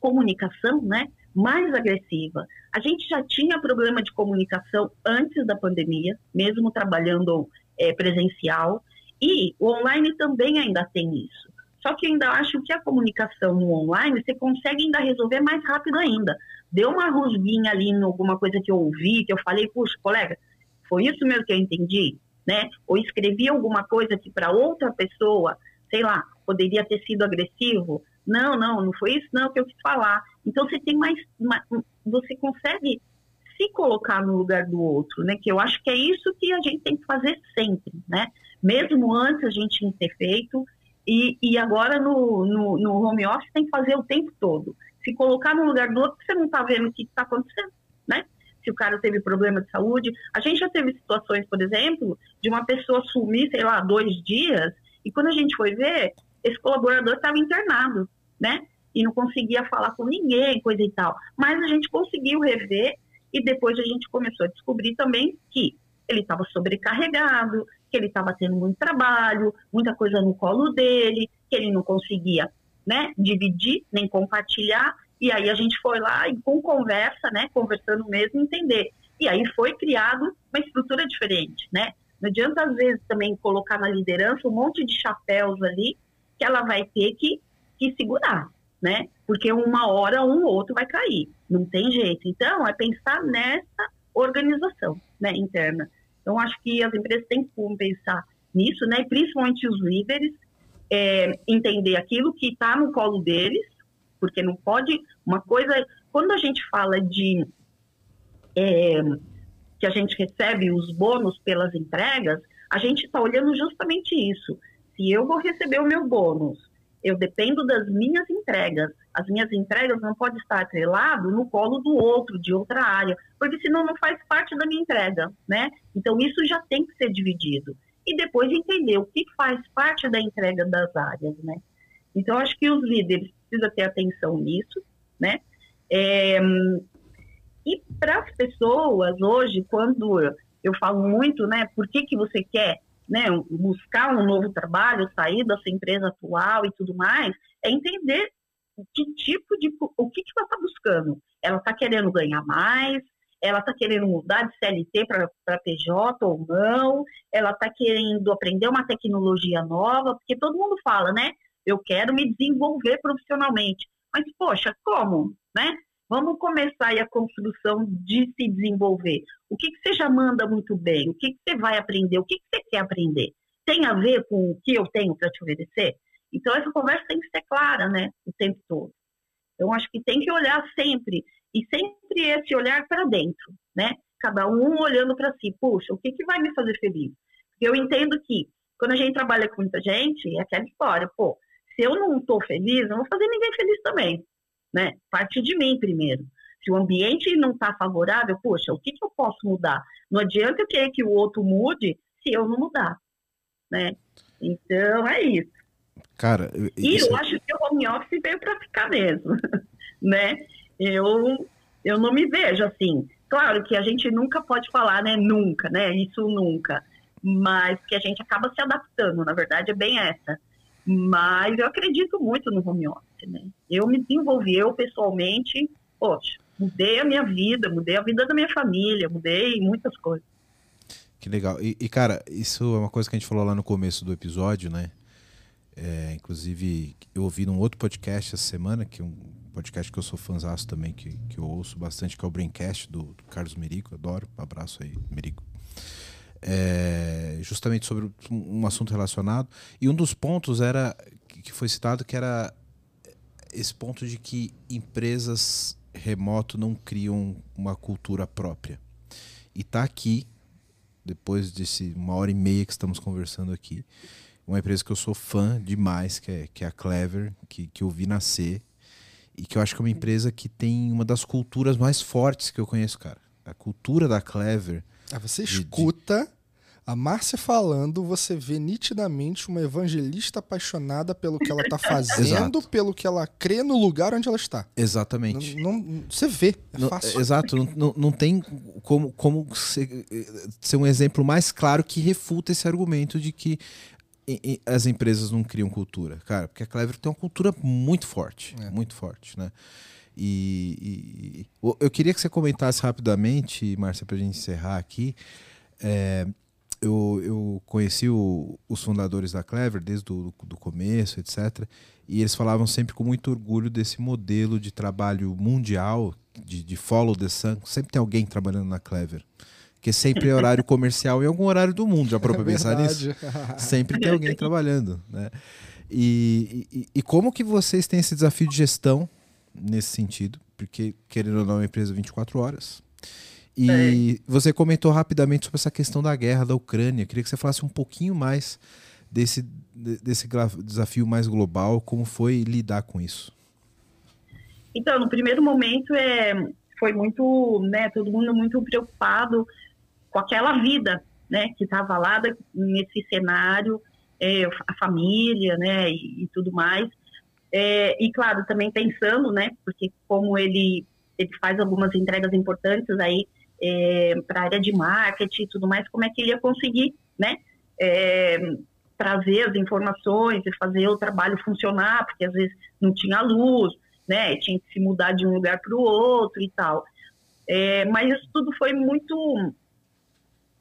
comunicação né, mais agressiva. A gente já tinha problema de comunicação antes da pandemia, mesmo trabalhando é, presencial. E o online também ainda tem isso. Só que eu ainda acho que a comunicação no online você consegue ainda resolver mais rápido ainda. Deu uma rusguinha ali em alguma coisa que eu ouvi, que eu falei, puxa, colega, foi isso mesmo que eu entendi, né? Ou escrevi alguma coisa que para outra pessoa, sei lá, poderia ter sido agressivo. Não, não, não foi isso não que eu quis falar. Então você tem mais, você consegue se colocar no lugar do outro, né? Que eu acho que é isso que a gente tem que fazer sempre, né? Mesmo antes a gente tinha ter feito, e, e agora no, no, no, home office tem que fazer o tempo todo. Se colocar no lugar do outro, você não está vendo o que está acontecendo, né? Se o cara teve problema de saúde. A gente já teve situações, por exemplo, de uma pessoa sumir, sei lá, dois dias, e quando a gente foi ver, esse colaborador estava internado, né? E não conseguia falar com ninguém, coisa e tal. Mas a gente conseguiu rever e depois a gente começou a descobrir também que ele estava sobrecarregado, que ele estava tendo muito trabalho, muita coisa no colo dele, que ele não conseguia né, dividir nem compartilhar. E aí a gente foi lá e com conversa, né, conversando mesmo, entender. E aí foi criado uma estrutura diferente, né? Não adianta às vezes também colocar na liderança um monte de chapéus ali que ela vai ter que, que segurar, né? Porque uma hora um ou outro vai cair, não tem jeito. Então é pensar nessa organização, né, interna. Então, acho que as empresas têm que pensar nisso, né? principalmente os líderes, é, entender aquilo que está no colo deles, porque não pode. Uma coisa. Quando a gente fala de. É, que a gente recebe os bônus pelas entregas, a gente está olhando justamente isso. Se eu vou receber o meu bônus eu dependo das minhas entregas. As minhas entregas não podem estar atrelado no colo do outro, de outra área, porque senão não faz parte da minha entrega, né? Então isso já tem que ser dividido. E depois entender o que faz parte da entrega das áreas, né? Então acho que os líderes precisam ter atenção nisso, né? É... E para as pessoas hoje, quando eu falo muito, né? Por que, que você quer né, buscar um novo trabalho, sair dessa empresa atual e tudo mais, é entender que tipo de. o que, que ela está buscando. Ela está querendo ganhar mais, ela está querendo mudar de CLT para PJ ou não, ela está querendo aprender uma tecnologia nova, porque todo mundo fala, né? Eu quero me desenvolver profissionalmente. Mas, poxa, como? Né? Vamos começar aí a construção de se desenvolver. O que, que você já manda muito bem? O que, que você vai aprender? O que, que você quer aprender? Tem a ver com o que eu tenho para te oferecer? Então, essa conversa tem que ser clara, né? O tempo todo. Então, acho que tem que olhar sempre, e sempre esse olhar para dentro, né? Cada um olhando para si. Puxa, o que, que vai me fazer feliz? Porque eu entendo que, quando a gente trabalha com muita gente, é aquela história, pô, se eu não estou feliz, eu não vou fazer ninguém feliz também né? Parte de mim primeiro. Se o ambiente não está favorável, poxa, o que, que eu posso mudar? Não adianta eu querer que o outro mude se eu não mudar, né? Então é isso.
Cara,
e isso... eu acho que o home office veio para ficar mesmo, né? Eu eu não me vejo assim. Claro que a gente nunca pode falar, né? Nunca, né? Isso nunca. Mas que a gente acaba se adaptando, na verdade é bem essa. Mas eu acredito muito no home office, né? Eu me desenvolvi, eu pessoalmente, poxa, mudei a minha vida, mudei a vida da minha família, mudei muitas coisas.
Que legal. E, e, cara, isso é uma coisa que a gente falou lá no começo do episódio, né? É, inclusive, eu ouvi num outro podcast essa semana, que é um podcast que eu sou fãzaço também, que, que eu ouço bastante, que é o Braincast do, do Carlos Merico. Adoro. Um abraço aí, Merico. É, justamente sobre um assunto relacionado. E um dos pontos era que foi citado que era esse ponto de que empresas remoto não criam uma cultura própria. E tá aqui, depois desse uma hora e meia que estamos conversando aqui, uma empresa que eu sou fã demais, que é, que é a Clever, que, que eu vi nascer, e que eu acho que é uma empresa que tem uma das culturas mais fortes que eu conheço, cara. A cultura da Clever.
Ah, você escuta de... a Márcia falando, você vê nitidamente uma evangelista apaixonada pelo que ela está fazendo, pelo que ela crê no lugar onde ela está.
Exatamente.
Não, não você vê, é
não,
fácil.
Exato, não, não, não tem como, como ser, ser um exemplo mais claro que refuta esse argumento de que as empresas não criam cultura, cara, porque a Clever tem uma cultura muito forte, é. muito forte, né? E, e, eu queria que você comentasse rapidamente, Márcia, para a gente encerrar aqui. É, eu, eu conheci o, os fundadores da Clever desde o do começo, etc. E eles falavam sempre com muito orgulho desse modelo de trabalho mundial, de, de follow the sun. Sempre tem alguém trabalhando na Clever. Porque sempre é horário comercial em algum horário do mundo, já para é pensar nisso? Sempre tem alguém trabalhando, né? E, e, e, como que vocês têm esse desafio de gestão nesse sentido? Porque, querendo ou não, é uma empresa 24 horas. E é. você comentou rapidamente sobre essa questão da guerra da Ucrânia. Queria que você falasse um pouquinho mais desse, desse desafio mais global, como foi lidar com isso.
Então, no primeiro momento, é, foi muito, né, todo mundo muito preocupado com aquela vida, né, que estava lá nesse cenário, é, a família, né, e, e tudo mais. É, e claro, também pensando, né, porque como ele ele faz algumas entregas importantes aí é, para a área de marketing e tudo mais, como é que ele ia conseguir, né, é, trazer as informações e fazer o trabalho funcionar, porque às vezes não tinha luz, né, tinha que se mudar de um lugar para o outro e tal. É, mas isso tudo foi muito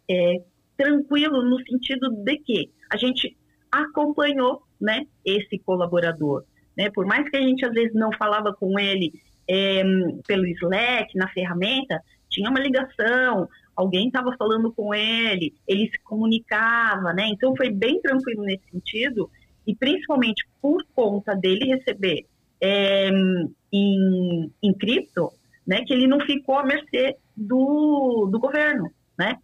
é, tranquilo no sentido de que a gente acompanhou né, esse colaborador. Né? Por mais que a gente às vezes não falava com ele é, pelo Slack, na ferramenta, tinha uma ligação, alguém estava falando com ele, ele se comunicava, né? Então foi bem tranquilo nesse sentido, e principalmente por conta dele receber é, em, em cripto, né, que ele não ficou à mercê do, do governo, né?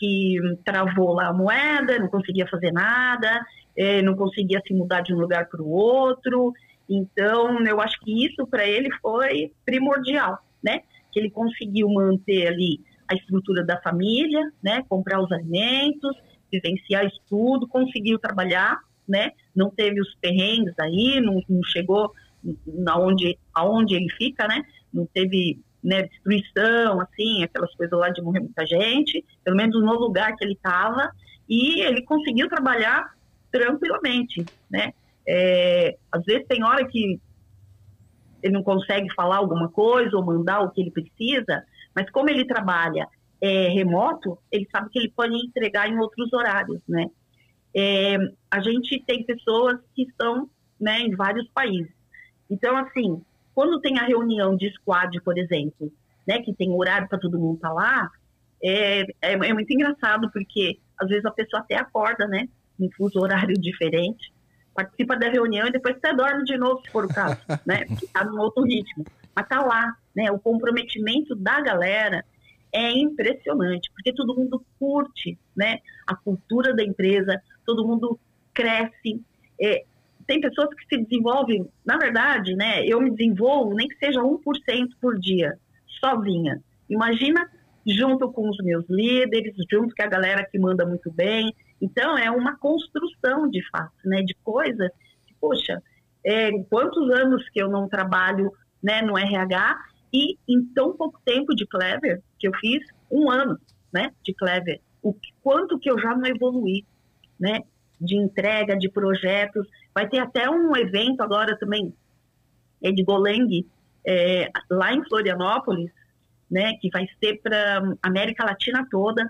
que travou lá a moeda, não conseguia fazer nada, é, não conseguia se mudar de um lugar para o outro. Então, eu acho que isso para ele foi primordial, né? Que ele conseguiu manter ali a estrutura da família, né? Comprar os alimentos, vivenciar isso tudo, conseguiu trabalhar, né? Não teve os perrengues aí, não, não chegou na onde, aonde ele fica, né? Não teve né, destruição, assim, aquelas coisas lá de morrer muita gente, pelo menos no lugar que ele estava, e ele conseguiu trabalhar tranquilamente, né? É, às vezes tem hora que ele não consegue falar alguma coisa ou mandar o que ele precisa, mas como ele trabalha é, remoto, ele sabe que ele pode entregar em outros horários, né? É, a gente tem pessoas que estão né, em vários países. Então, assim, quando tem a reunião de squad, por exemplo, né, que tem horário para todo mundo estar tá lá, é, é, é, muito engraçado, porque às vezes a pessoa até acorda, né, em fuso horário diferente, participa da reunião e depois até dorme de novo, se for o caso, né, porque está num outro ritmo. Mas tá lá, né, o comprometimento da galera é impressionante, porque todo mundo curte, né, a cultura da empresa, todo mundo cresce, é, tem pessoas que se desenvolvem, na verdade, né? Eu me desenvolvo nem que seja 1% por dia, sozinha. Imagina junto com os meus líderes, junto com a galera que manda muito bem. Então, é uma construção de fato, né? De coisas que, poxa, é, quantos anos que eu não trabalho né, no RH e em tão pouco tempo de Clever, que eu fiz um ano né, de Clever, o quanto que eu já não evoluí, né? De entrega, de projetos. Vai ter até um evento agora também, é de Goleng, é, lá em Florianópolis, né? Que vai ser para América Latina toda.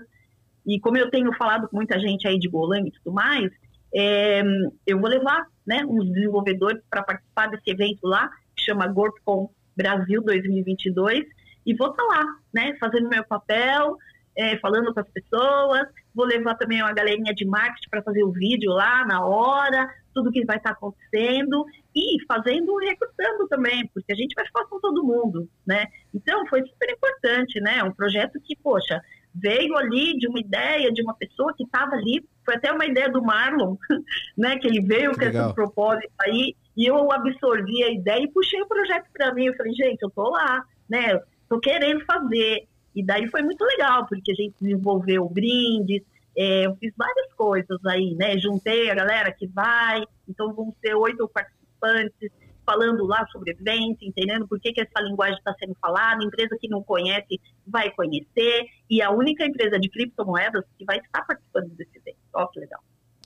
E como eu tenho falado com muita gente aí de Goleng e tudo mais, é, eu vou levar né, uns desenvolvedores para participar desse evento lá, que chama GorpCon Brasil 2022, e vou estar tá lá, né, fazendo meu papel, é, falando com as pessoas, vou levar também uma galerinha de marketing para fazer o vídeo lá na hora, tudo que vai estar tá acontecendo e fazendo, recrutando também, porque a gente vai falar com todo mundo, né? Então foi super importante, né? Um projeto que, poxa, veio ali de uma ideia de uma pessoa que estava ali, foi até uma ideia do Marlon, né? Que ele veio com esse propósito aí e eu absorvi a ideia e puxei o projeto para mim. Eu falei, gente, eu tô lá, né? Tô querendo fazer. E daí foi muito legal, porque a gente desenvolveu brindes, é, eu fiz várias coisas aí, né? Juntei a galera que vai, então vão ser oito participantes falando lá sobre evento, entendendo por que, que essa linguagem está sendo falada, empresa que não conhece vai conhecer, e a única empresa de criptomoedas que vai estar participando desse evento. Ó, que legal.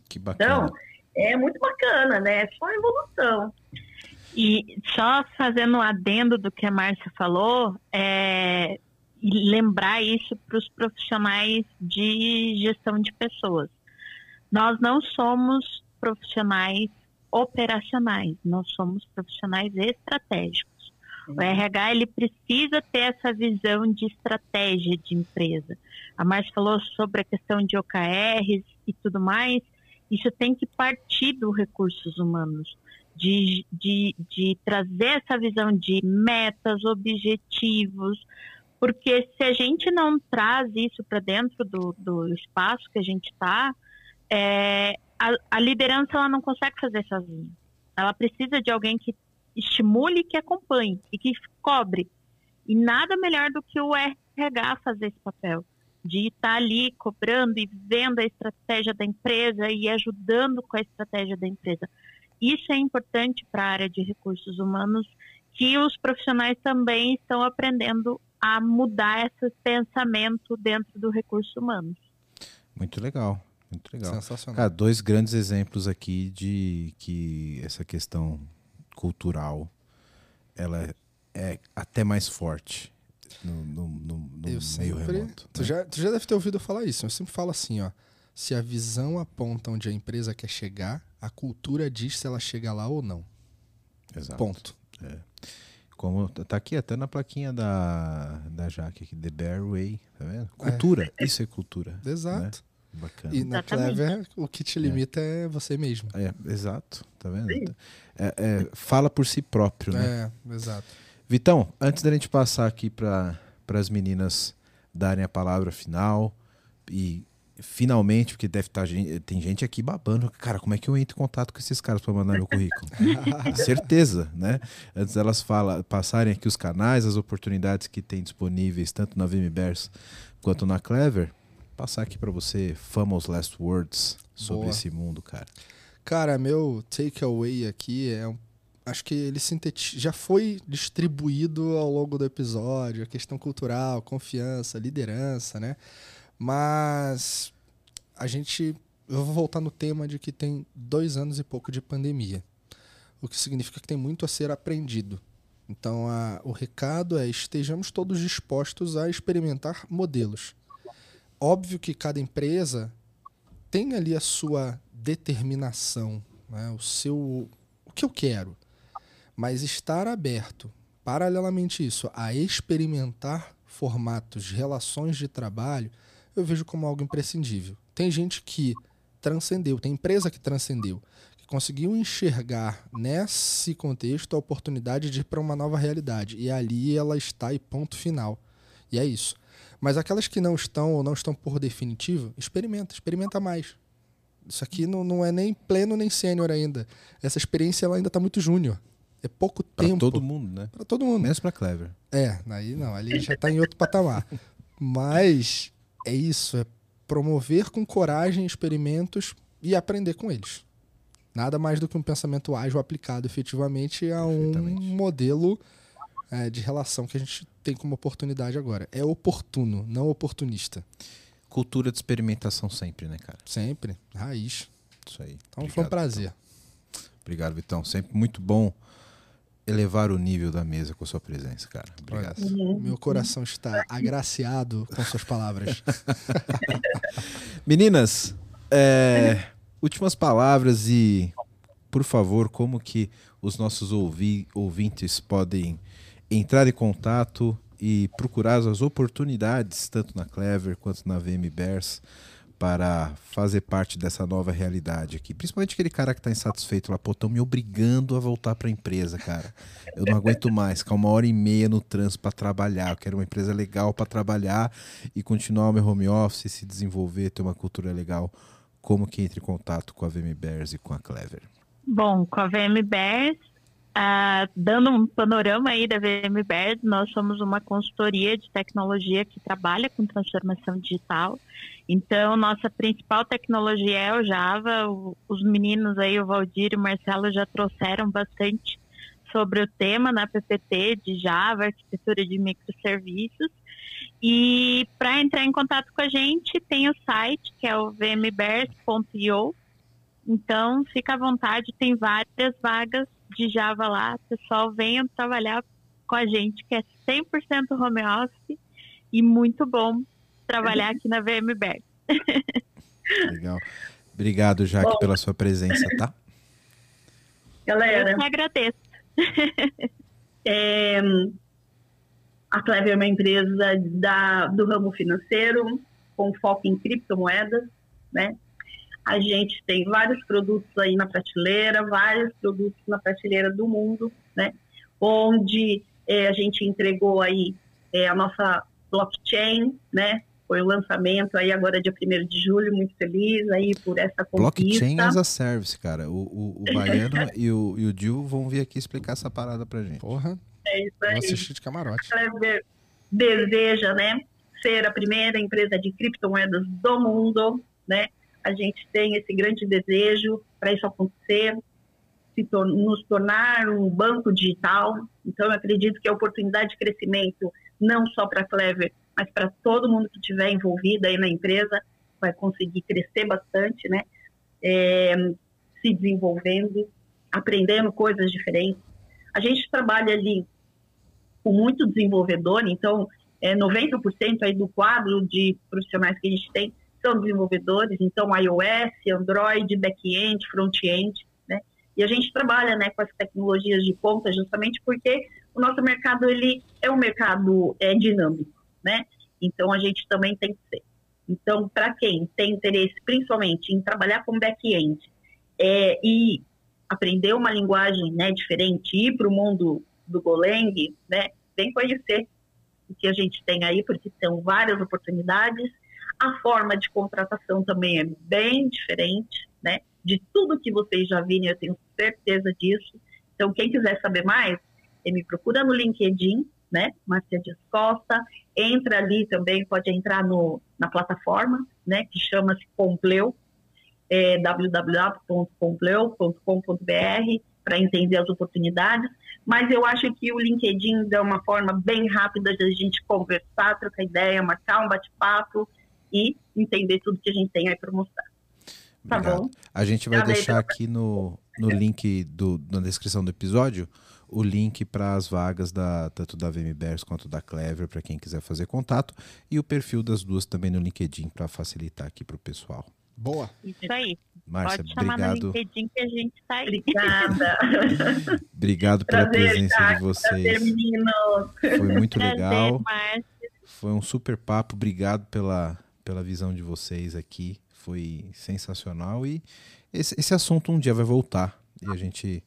Que bacana.
Então, é muito bacana, né? É só evolução.
E só fazendo um adendo do que a Márcia falou, é, lembrar isso para os profissionais de gestão de pessoas. Nós não somos profissionais operacionais, nós somos profissionais estratégicos. O RH ele precisa ter essa visão de estratégia de empresa. A Márcia falou sobre a questão de OKRs e tudo mais. Isso tem que partir dos recursos humanos, de, de, de trazer essa visão de metas, objetivos, porque se a gente não traz isso para dentro do, do espaço que a gente está, é, a, a, liderança ela não consegue fazer sozinha. Ela precisa de alguém que estimule, que acompanhe e que cobre. E nada melhor do que o RH fazer esse papel de estar tá ali cobrando e vendo a estratégia da empresa e ajudando com a estratégia da empresa. Isso é importante para a área de recursos humanos, que os profissionais também estão aprendendo a mudar esse pensamento dentro do recurso humano.
Muito legal, muito legal. Sensacional. Cara, dois grandes exemplos aqui de que essa questão cultural ela é até mais forte no, no, no, no meio sempre, remoto.
Tu, né? já, tu já deve ter ouvido falar isso. Eu sempre falo assim, ó. Se a visão aponta onde a empresa quer chegar, a cultura diz se ela chega lá ou não.
Exato.
Ponto.
É. Como tá aqui até na plaquinha da, da Jaque aqui, The Bear Way, tá vendo? É. Cultura, é. isso é cultura.
Exato.
Né? Bacana.
E na Exatamente. Clever, o que te limita é, é você mesmo.
É, exato, tá vendo? É, é, fala por si próprio,
né? É, exato.
Vitão, antes da gente passar aqui para as meninas darem a palavra final e finalmente, porque deve estar tá tem gente aqui babando, cara, como é que eu entro em contato com esses caras para mandar meu currículo? Certeza, né? Antes elas fala, passarem aqui os canais, as oportunidades que tem disponíveis tanto na VMBers quanto na Clever, passar aqui para você famous last words sobre Boa. esse mundo, cara.
Cara, meu takeaway aqui é um acho que ele sintetiza, já foi distribuído ao longo do episódio, a questão cultural, confiança, liderança, né? Mas a gente. Eu vou voltar no tema de que tem dois anos e pouco de pandemia. O que significa que tem muito a ser aprendido. Então, a, o recado é: estejamos todos dispostos a experimentar modelos. Óbvio que cada empresa tem ali a sua determinação, né? o seu. O que eu quero. Mas estar aberto, paralelamente isso, a experimentar formatos, relações de trabalho, eu vejo como algo imprescindível. Tem gente que transcendeu, tem empresa que transcendeu, que conseguiu enxergar nesse contexto a oportunidade de ir para uma nova realidade. E ali ela está e ponto final. E é isso. Mas aquelas que não estão ou não estão por definitivo, experimenta, experimenta mais. Isso aqui não, não é nem pleno nem sênior ainda. Essa experiência ela ainda tá muito júnior. É pouco
Pra
tempo.
todo mundo, né?
Pra todo mundo.
Menos pra Clever.
É, aí não, ali já tá em outro patamar. Mas é isso, é promover com coragem experimentos e aprender com eles. Nada mais do que um pensamento ágil aplicado efetivamente a um modelo é, de relação que a gente tem como oportunidade agora. É oportuno, não oportunista.
Cultura de experimentação sempre, né, cara?
Sempre, raiz.
Isso aí.
Então foi um
Obrigado,
prazer.
Obrigado, Vitão. Sempre muito bom elevar o nível da mesa com a sua presença, cara. Obrigado.
Meu coração está agraciado com suas palavras.
Meninas, é, últimas palavras e, por favor, como que os nossos ouvi- ouvintes podem entrar em contato e procurar as oportunidades, tanto na Clever quanto na VM Bears, para fazer parte dessa nova realidade aqui. Principalmente aquele cara que está insatisfeito lá, pô, estão me obrigando a voltar para a empresa, cara. Eu não aguento mais, ficar uma hora e meia no trânsito para trabalhar. Eu quero uma empresa legal para trabalhar e continuar o meu home office, se desenvolver, ter uma cultura legal. Como que entre em contato com a VM Bears e com a Clever?
Bom, com a VM Bears, ah, dando um panorama aí da VM Bears, nós somos uma consultoria de tecnologia que trabalha com transformação digital. Então, nossa principal tecnologia é o Java. Os meninos aí, o Valdir e o Marcelo, já trouxeram bastante sobre o tema na PPT de Java, arquitetura de microserviços. E para entrar em contato com a gente, tem o site, que é o vmbears.io. Então, fica à vontade, tem várias vagas de Java lá. Pessoal, venham trabalhar com a gente, que é 100% home office e muito bom trabalhar aqui na VMBR.
Legal. Obrigado, Jaque,
Bom.
pela sua presença, tá?
Galera,
Eu que agradeço.
É, a Clever é uma empresa da, do ramo financeiro, com foco em criptomoedas, né? A gente tem vários produtos aí na prateleira, vários produtos na prateleira do mundo, né? Onde é, a gente entregou aí é, a nossa blockchain, né? Foi o lançamento aí agora dia 1 de julho, muito feliz aí por essa conquista.
Blockchain as a service, cara. O, o, o Baiano e o, e o Dil vão vir aqui explicar essa parada pra gente.
Porra,
É isso
vou
aí.
assistir de camarote.
Clever deseja, né, ser a primeira empresa de criptomoedas do mundo, né? A gente tem esse grande desejo para isso acontecer, tor- nos tornar um banco digital. Então, eu acredito que a oportunidade de crescimento, não só para a Clever, mas para todo mundo que estiver envolvido aí na empresa, vai conseguir crescer bastante, né? É, se desenvolvendo, aprendendo coisas diferentes. A gente trabalha ali com muito desenvolvedor, então é, 90% aí do quadro de profissionais que a gente tem são desenvolvedores, então iOS, Android, back-end, front-end, né? E a gente trabalha, né, com as tecnologias de ponta justamente porque o nosso mercado ele é um mercado é, dinâmico, né? Então a gente também tem que ser. Então, para quem tem interesse, principalmente em trabalhar com back-end é, e aprender uma linguagem né, diferente, ir para o mundo do Golang, né, vem conhecer o que a gente tem aí, porque são várias oportunidades. A forma de contratação também é bem diferente, né? De tudo que vocês já viram, eu tenho certeza disso. Então, quem quiser saber mais, eh, me procura no LinkedIn, né? Márcia Dias Costa. Entra ali também, pode entrar no, na plataforma, né? Que chama-se Compleu, é, www.compleu.com.br para entender as oportunidades. Mas eu acho que o LinkedIn é uma forma bem rápida de a gente conversar, trocar ideia, marcar um bate-papo e entender tudo que a gente tem aí para mostrar. Tá
Obrigado.
bom?
A gente vai
Já
deixar aqui no, no link do, na descrição do episódio o link para as vagas da, tanto da VMBers quanto da Clever, para quem quiser fazer contato, e o perfil das duas também no LinkedIn para facilitar aqui para o pessoal.
Boa.
Isso aí.
Márcia,
Pode chamar
obrigado,
no LinkedIn que a gente tá aí.
Obrigada.
obrigado pela
Prazer,
presença
Jaque.
de
Prazer,
vocês.
meninos.
Foi muito
Prazer,
legal.
Márcia.
Foi um super papo. Obrigado pela, pela visão de vocês aqui. Foi sensacional. E esse, esse assunto um dia vai voltar. E a gente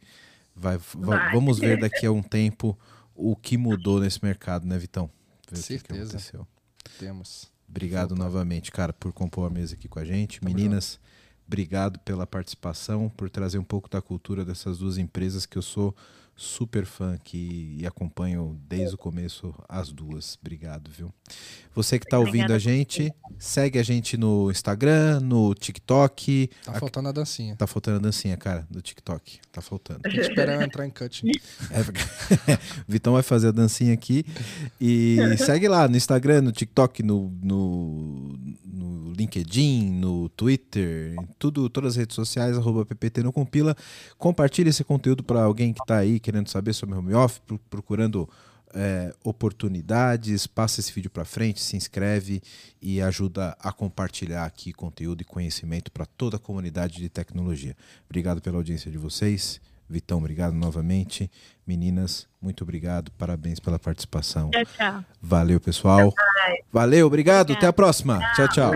vai, va-
Vai.
Vamos ver daqui a um tempo o que mudou nesse mercado, né, Vitão? Ver o que
Certeza.
aconteceu.
Temos.
Obrigado
Voltar.
novamente, cara, por compor a mesa aqui com a gente. Meninas, Obrigado pela participação, por trazer um pouco da cultura dessas duas empresas que eu sou super fã aqui e acompanho desde o começo as duas. Obrigado, viu? Você que está ouvindo a gente, segue a gente no Instagram, no TikTok.
Tá faltando a dancinha.
Tá faltando a dancinha, cara, do TikTok. Tá faltando.
Tem que esperar eu entrar em cut.
É, Vitão vai fazer a dancinha aqui. E segue lá no Instagram, no TikTok, no, no, no LinkedIn, no Twitter, em tudo, todas as redes sociais, arroba PPT no Compila. Compartilhe esse conteúdo para alguém que está aí querendo saber sobre home office, procurando é, oportunidades, passa esse vídeo para frente, se inscreve e ajuda a compartilhar aqui conteúdo e conhecimento para toda a comunidade de tecnologia. Obrigado pela audiência de vocês. Vitão, obrigado novamente. Meninas, muito obrigado. Parabéns pela participação.
Tchau, tchau.
Valeu, pessoal. Valeu, obrigado. Até a próxima. Tchau, tchau.